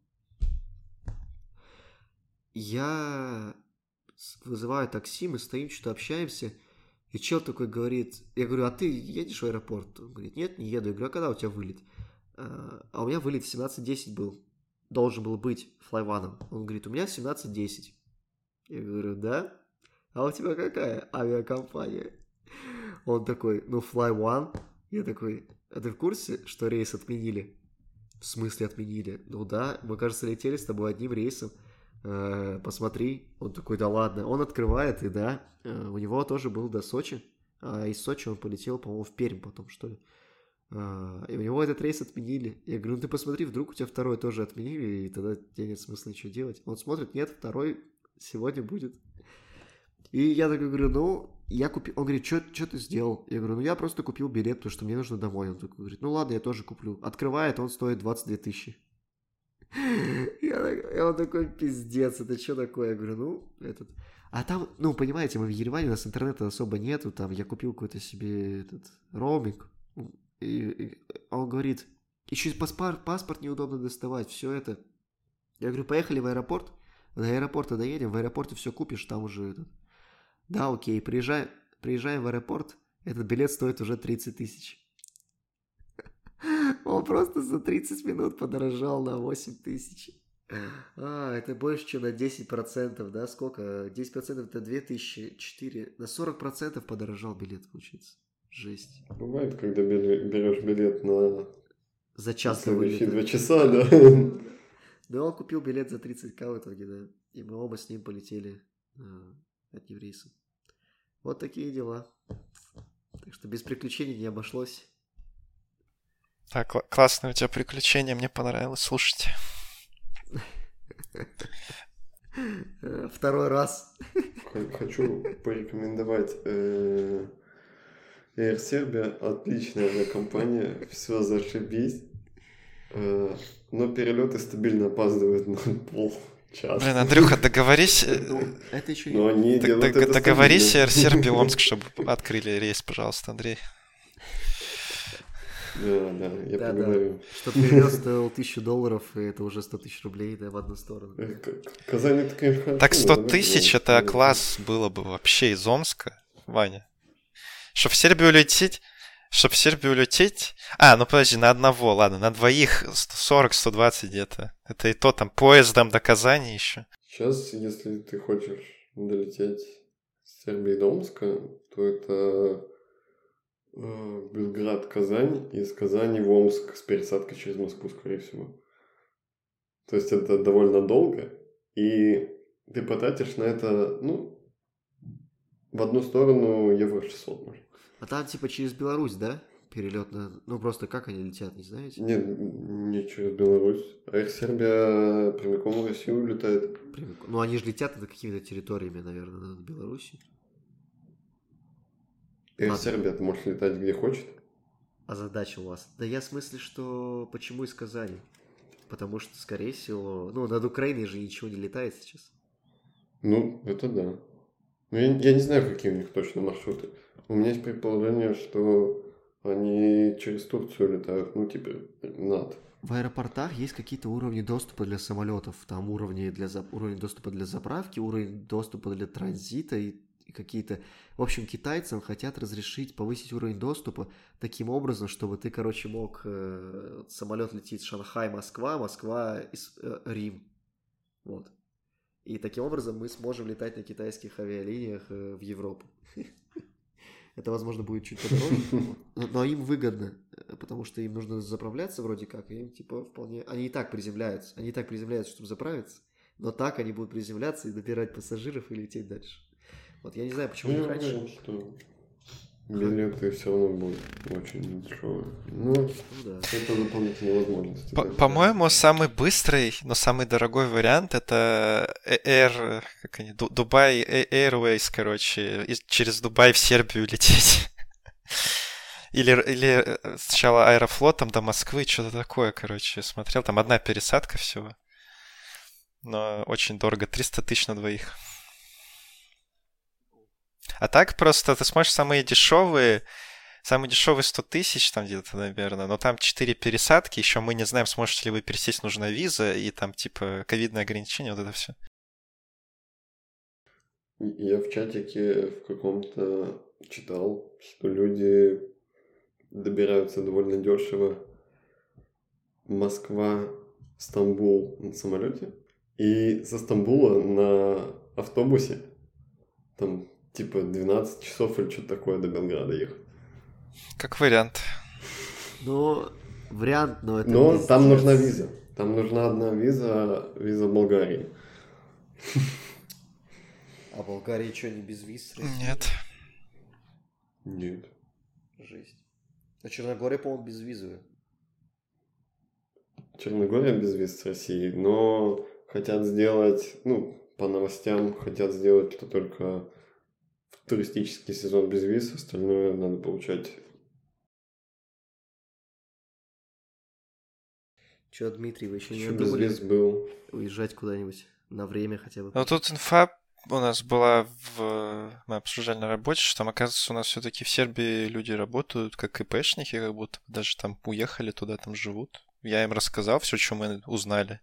Я вызываю такси, мы стоим, что-то общаемся, и чел такой говорит, я говорю, а ты едешь в аэропорт? Он говорит, нет, не еду. Я говорю, а когда у тебя вылет? А а у меня вылет в 17.10 был, должен был быть флайваном. Он говорит, у меня в 17.10. Я говорю, да? А у тебя какая авиакомпания? Он такой, ну, Fly One. Я такой, а ты в курсе, что рейс отменили? В смысле отменили? Ну да, мы, кажется, летели с тобой одним рейсом. Э, посмотри. Он такой, да ладно. Он открывает, и да, э, у него тоже был до Сочи. А из Сочи он полетел, по-моему, в Пермь потом, что ли. А, И у него этот рейс отменили. Я говорю, ну ты посмотри, вдруг у тебя второй тоже отменили, и тогда тебе нет смысла ничего делать. Он смотрит, нет, второй сегодня будет. И я такой говорю, ну, я купил... Он говорит, что ты сделал? Я говорю, ну, я просто купил билет, потому что мне нужно домой. Он такой говорит, ну, ладно, я тоже куплю. Открывает, он стоит 22 тысячи. [LAUGHS] Я он такой, пиздец, это что такое? Я говорю, ну, этот... А там, ну, понимаете, мы в Ереване, у нас интернета особо нету, там я купил какой-то себе этот роуминг, и, и он говорит, еще паспорт, паспорт неудобно доставать, все это. Я говорю, поехали в аэропорт, до аэропорта доедем, в аэропорте все купишь, там уже этот. Да, окей, приезжаем, приезжаем в аэропорт, этот билет стоит уже 30 тысяч. [LAUGHS] Он просто за 30 минут подорожал на 8 тысяч. А, это больше, чем на 10%, да? Сколько? 10% это 2004. На 40% подорожал билет, получается. Жесть. Бывает, когда берешь билет на За час следующие два часа, да. [LAUGHS] Да он купил билет за 30к в итоге, да. И мы оба с ним полетели э, одним рейсом. Вот такие дела. Так что без приключений не обошлось. Так, классное у тебя приключение, мне понравилось, слушайте. Э, Второй раз. Хочу порекомендовать э, Air Serbia. Отличная авиакомпания, все зашибись. Э, Но перелеты стабильно опаздывают на полчаса. Блин, Андрюха, договорись, э, Ну, это еще Но они д- делают д- это договорись Serbia Омск, чтобы открыли рейс, пожалуйста, Андрей. Да, да, я Да, да. поговорю. Чтоб перелет [LAUGHS] стоил тысячу долларов, и это уже 100 тысяч рублей, да, в одну сторону. Э, Казань это, конечно. Так но 100 давай тысяч это э, класс было бы вообще из Омска, Ваня. Чтоб в Сербию улететь, чтоб в Сербию улететь... А, ну подожди, на одного, ладно, на двоих 140-120 где-то. Это и то там поездом до Казани еще. Сейчас, если ты хочешь долететь с Сербии до Омска, то это э, Белград, Казань, и из Казани в Омск с пересадкой через Москву, скорее всего. То есть это довольно долго, и ты потратишь на это, ну, в одну сторону евро 600, может. А там типа через Беларусь, да? Перелет на... Ну просто как они летят, не знаете? Нет, не через Беларусь. Air Сербия прямиком в Россию улетает. Прямиком. Ну они же летят над какими-то территориями, наверное, над Беларусью. Air Ладно. Сербия ты можешь летать где хочет. А задача у вас? Да я в смысле, что почему из Казани? Потому что, скорее всего, ну, над Украиной же ничего не летает сейчас. Ну, это да. Но я, я не знаю, какие у них точно маршруты. У меня есть предположение, что они через Турцию летают, ну, типа, над. В аэропортах есть какие-то уровни доступа для самолетов. Там уровни для зап- уровень доступа для заправки, уровень доступа для транзита и, какие-то... В общем, китайцам хотят разрешить повысить уровень доступа таким образом, чтобы ты, короче, мог... э, самолет летит Шанхай, Москва, Москва, Ис- э. Вот. И таким образом мы сможем летать на китайских авиалиниях э, в Европу. [LAUGHS] Это, возможно, будет чуть подороже, [LAUGHS] но- им выгодно, э, потому что им нужно заправляться вроде как, и им типа вполне... Они и так приземляются, они и так приземляются, чтобы заправиться, но так они будут приземляться и добирать пассажиров и лететь дальше. Вот я не знаю, почему Ну, раньше. что билеты все равно будут очень дешевые. Ну, Ну да. это дополнительные возможности. По-. По-моему, самый быстрый, но самый дорогой вариант это э- Air, как они, Ду- Дубай э- Airways, короче, через Дубай в Сербию лететь. [LAUGHS] Или, или э, сначала аэрофлотом до Москвы, что-то такое, короче, смотрел. Там одна пересадка всего. Но очень дорого, 300 тысяч на двоих. А так просто ты смотришь самые дешевые, Самый дешевый 100 тысяч там где-то, наверное, но там 4 пересадки, еще мы не знаем, сможете ли вы пересесть, нужна виза, и там типа ковидные ограничения, вот это все. Я в чатике в каком-то читал, что люди добираются довольно дешево. Москва, Стамбул на самолете. И со Стамбула на автобусе там типа 12 часов или что-то такое до Белграда ехать. Как вариант. Ну, вариант, но это... Но там нужна виза. Там нужна одна виза, виза Болгарии. А Болгария что, не без виз? Нет. Нет. Жесть. А Черногория, по-моему, безвизовая. Черногория без виз с Россией, но хотят сделать, ну, по новостям, хотят сделать это только туристический сезон без виз, остальное надо получать. Че, Дмитрий, вы еще не Еще без думали виз был. уезжать куда-нибудь на время хотя бы? Но тут инфа у нас была в... Мы обсуждали на работе, что там, оказывается, у нас все-таки в Сербии люди работают как ИПшники, как будто бы даже там уехали туда, там живут. Я им рассказал все, что мы узнали.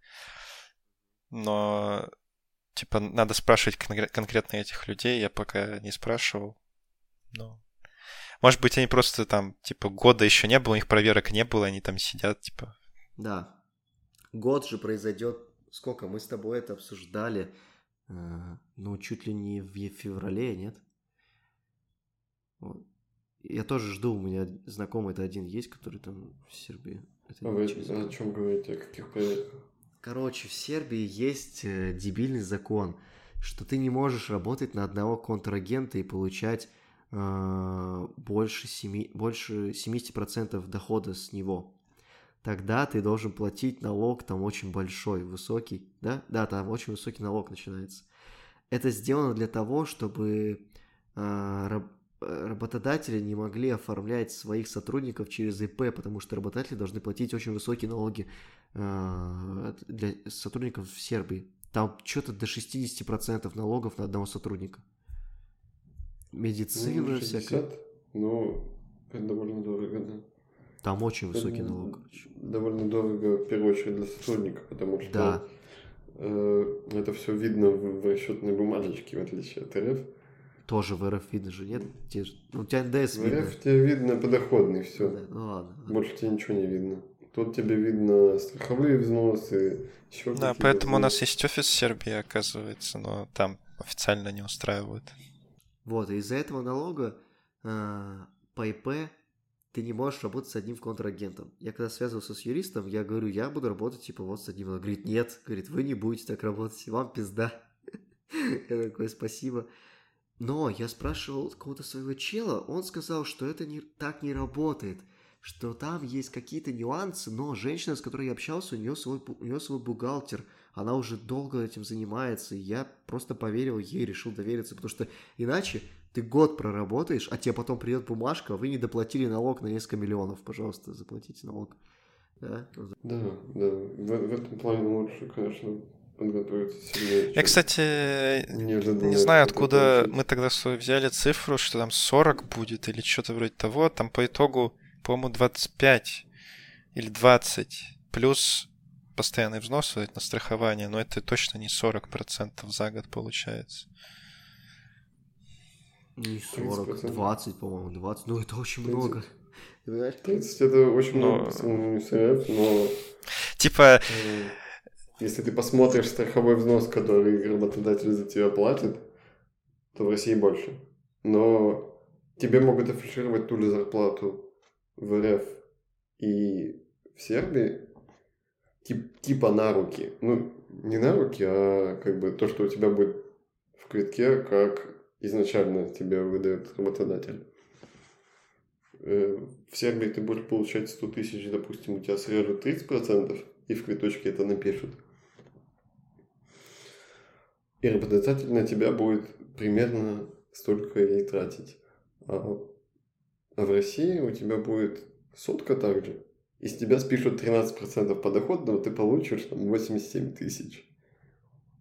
Но, типа, надо спрашивать кон- конкретно этих людей, я пока не спрашивал. Но... Может быть, они просто там, типа, года еще не было, у них проверок не было, они там сидят, типа... Да. Год же произойдет. Сколько? Мы с тобой это обсуждали. э, ну, чуть ли не в феврале, нет? Я тоже жду, у меня знакомый это один есть, который там в Сербии. Это А вы о чем говорите? О каких проектах? Короче, в Сербии есть э, дебильный закон, что ты не можешь работать на одного контрагента и получать э, больше, семи, больше 70% дохода с него. тогда ты должен платить налог там очень большой, высокий, да? Да, там очень высокий налог начинается. Это сделано для того, чтобы раб, работодатели не могли оформлять своих сотрудников через ИП, потому что работодатели должны платить очень высокие налоги а, для сотрудников в Сербии. Там что-то до 60% налогов на одного сотрудника. Медицина ну, 60, всякая. Ну, это довольно дорого, да. Там очень высокий это налог. Довольно дорого, в первую очередь, для сотрудника, потому что да. э, это все видно в, в расчетной бумажечке, в отличие от РФ. Тоже в РФ видно же, нет? Те же... Ну, у тебя НДС в видно. В РФ тебе видно подоходный, все. Да, ну ладно. Больше тебе ничего не видно. Тут тебе видно страховые взносы, еще Да, поэтому взносы. у нас есть офис в Сербии, оказывается, но там официально не устраивают. Вот, и из-за этого налога э, по ИП ты не можешь работать с одним контрагентом. Я когда связывался с юристом, я говорю, я буду работать типа вот с одним. Он говорит, нет, говорит, вы не будете так работать, вам пизда. [LAUGHS] Я такой, спасибо. Но я спрашивал какого-то своего чела, он сказал, что это не, так не работает, что там есть какие-то нюансы, но женщина, с которой я общался, у нее свой, у нее свой бухгалтер, она уже долго этим занимается, и я просто поверил ей, решил довериться, потому что иначе ты год проработаешь, а тебе потом придет бумажка, вы не доплатили налог на несколько миллионов, пожалуйста, заплатите налог. Да, да, да. В, в этом плане лучше, конечно, подготовиться сильнее. Я, кстати, не знаю, откуда мы тогда взяли цифру, что там 40 будет или что-то вроде того. Там по итогу, по-моему, 25 или 20. Плюс постоянные взносы на страхование, но это точно не 40% за год получается. Не 40, 30%. 20, по-моему, 20. Ну, это очень 30. много. 30 это очень но... много по сравнению с РФ, но... Типа... Если ты посмотришь страховой взнос, который работодатель за тебя платит, то в России больше. Но тебе могут афишировать ту же зарплату в РФ и в Сербии, тип, типа на руки. Ну, не на руки, а как бы то, что у тебя будет в квитке, как изначально тебе выдает работодатель. Э, в Сербии ты будешь получать 100 тысяч, допустим, у тебя срежут 30%, и в квиточке это напишут. И работодатель на тебя будет примерно столько и тратить. А, в России у тебя будет сотка также. И с тебя спишут 13% подоходного, ты получишь там 87 тысяч.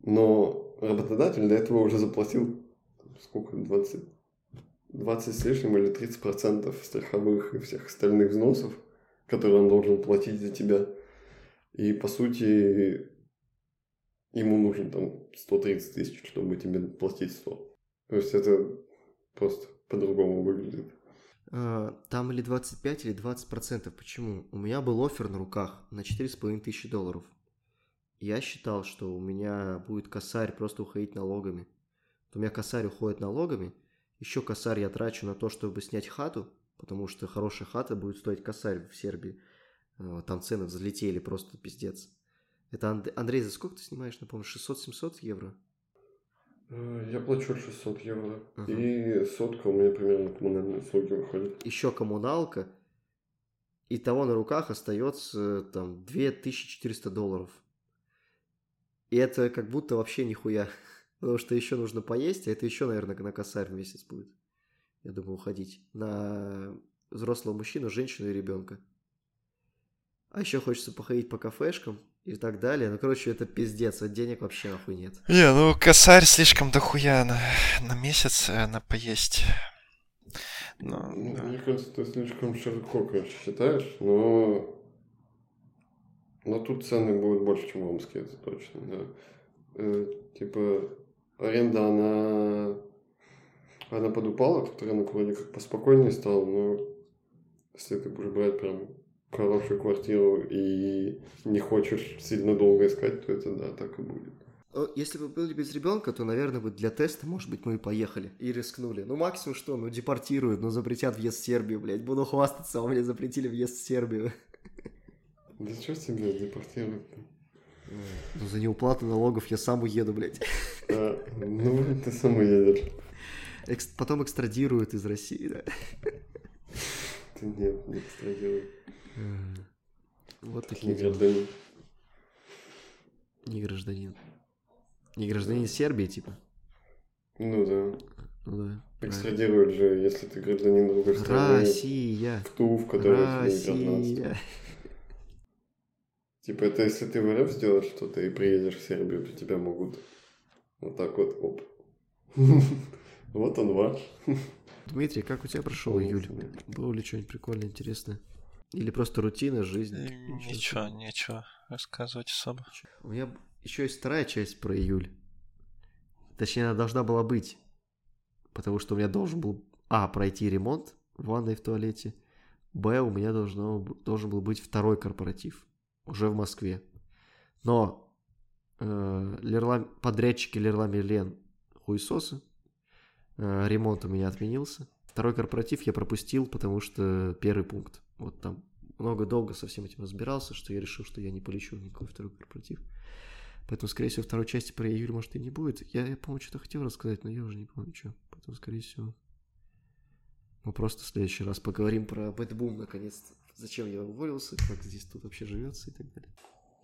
Но работодатель для этого уже заплатил сколько, 20, 20 с лишним или 30 процентов страховых и всех остальных взносов, которые он должен платить за тебя. И, по сути, ему нужен там 130 тысяч, чтобы тебе платить 100. То есть это просто по-другому выглядит. А, там или 25, или 20 процентов. Почему? У меня был офер на руках на 4,5 тысячи долларов. Я считал, что у меня будет косарь просто уходить налогами у меня косарь уходит налогами, еще косарь я трачу на то, чтобы снять хату, потому что хорошая хата будет стоить косарь в Сербии. Э, там цены взлетели просто пиздец. Это Андрей, за сколько ты снимаешь, напомню, 600-700 евро? Э, я плачу 600 евро. Ага. И сотка у меня примерно коммунальные услуги выходит. Еще коммуналка. И того на руках остается там 2400 долларов. И это как будто вообще нихуя. [LAUGHS] Потому что еще нужно поесть, а это еще, наверное, на косарь в месяц будет. Я думаю, уходить. На взрослого мужчину, женщину и ребенка. А еще хочется походить по кафешкам и так далее. Ну, короче, это пиздец, а денег вообще нахуй нет. Не, ну косарь слишком дохуя на, на месяц э, на поесть. Но, ну, да. Мне кажется, ты слишком широко, короче, считаешь, но... Но тут цены будут больше, чем в Омске, это точно, да. Э, типа, аренда, она, она подупала, тут рынок вроде как поспокойнее стал, но если ты будешь брать прям хорошую квартиру и не хочешь сильно долго искать, то это да, так и будет. Если бы были без ребенка, то, наверное, бы для теста, может быть, мы и поехали. И рискнули. Ну, максимум что? Ну, депортируют, ну, запретят въезд в Сербию, блядь. Буду хвастаться, а мне запретили въезд в Сербию. Да что тебе депортируют? Ну, за неуплату налогов я сам уеду, блядь. А, ну, ты сам уедешь. Экс... Потом экстрадируют из России, да? Ты нет, не экстрадируют. Вот Не такие дела. гражданин. Не гражданин. Не гражданин Сербии, типа. Ну да. Ну да. Экстрадируют же, если ты гражданин другой страны, Россия. в ту, в которой. Россия. Типа, это если ты в РФ сделаешь что-то и приедешь в Сербию, то тебя могут вот так вот, оп. [LAUGHS] Вот он ваш. Дмитрий, как у тебя прошел июль? Было ли что-нибудь прикольное, интересное? Или просто рутина, жизнь? Ничего, ничего рассказывать особо. У меня еще есть вторая часть про июль. Точнее, она должна была быть. Потому что у меня должен был, а, пройти ремонт в ванной в туалете. Б, у меня должно, должен был быть второй корпоратив. Уже в Москве. Но э, Лерла- подрядчики Лерла Мерлен хуесосы. Э, ремонт у меня отменился. Второй корпоратив я пропустил, потому что первый пункт. Вот там много долго со всем этим разбирался, что я решил, что я не полечу в никакой второй корпоратив. Поэтому, скорее всего, второй части про июль, может, и не будет. Я, я по-моему, что-то хотел рассказать, но я уже не помню, что. Поэтому, скорее всего, мы просто в следующий раз поговорим про BetBoom, наконец-то. Зачем я уволился, как здесь тут вообще живется и так далее.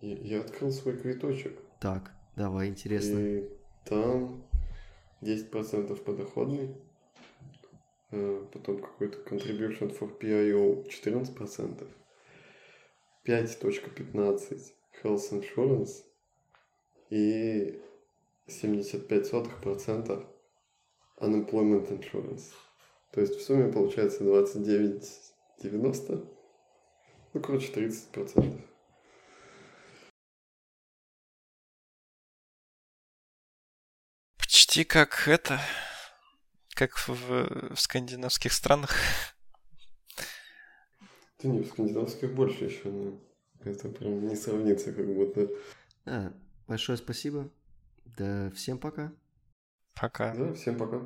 Я я открыл свой квиточек. Так, давай, интересно. И там 10% подоходный, потом какой-то contribution for PIO 14%, 5.15 health insurance и 75% unemployment insurance. То есть в сумме получается 29,90. Ну, короче, 30%. Почти как это, как в, в скандинавских странах. Да не, в скандинавских больше еще, но это прям не сравнится как будто. А, большое спасибо. Да, всем пока. Пока. Да, всем пока.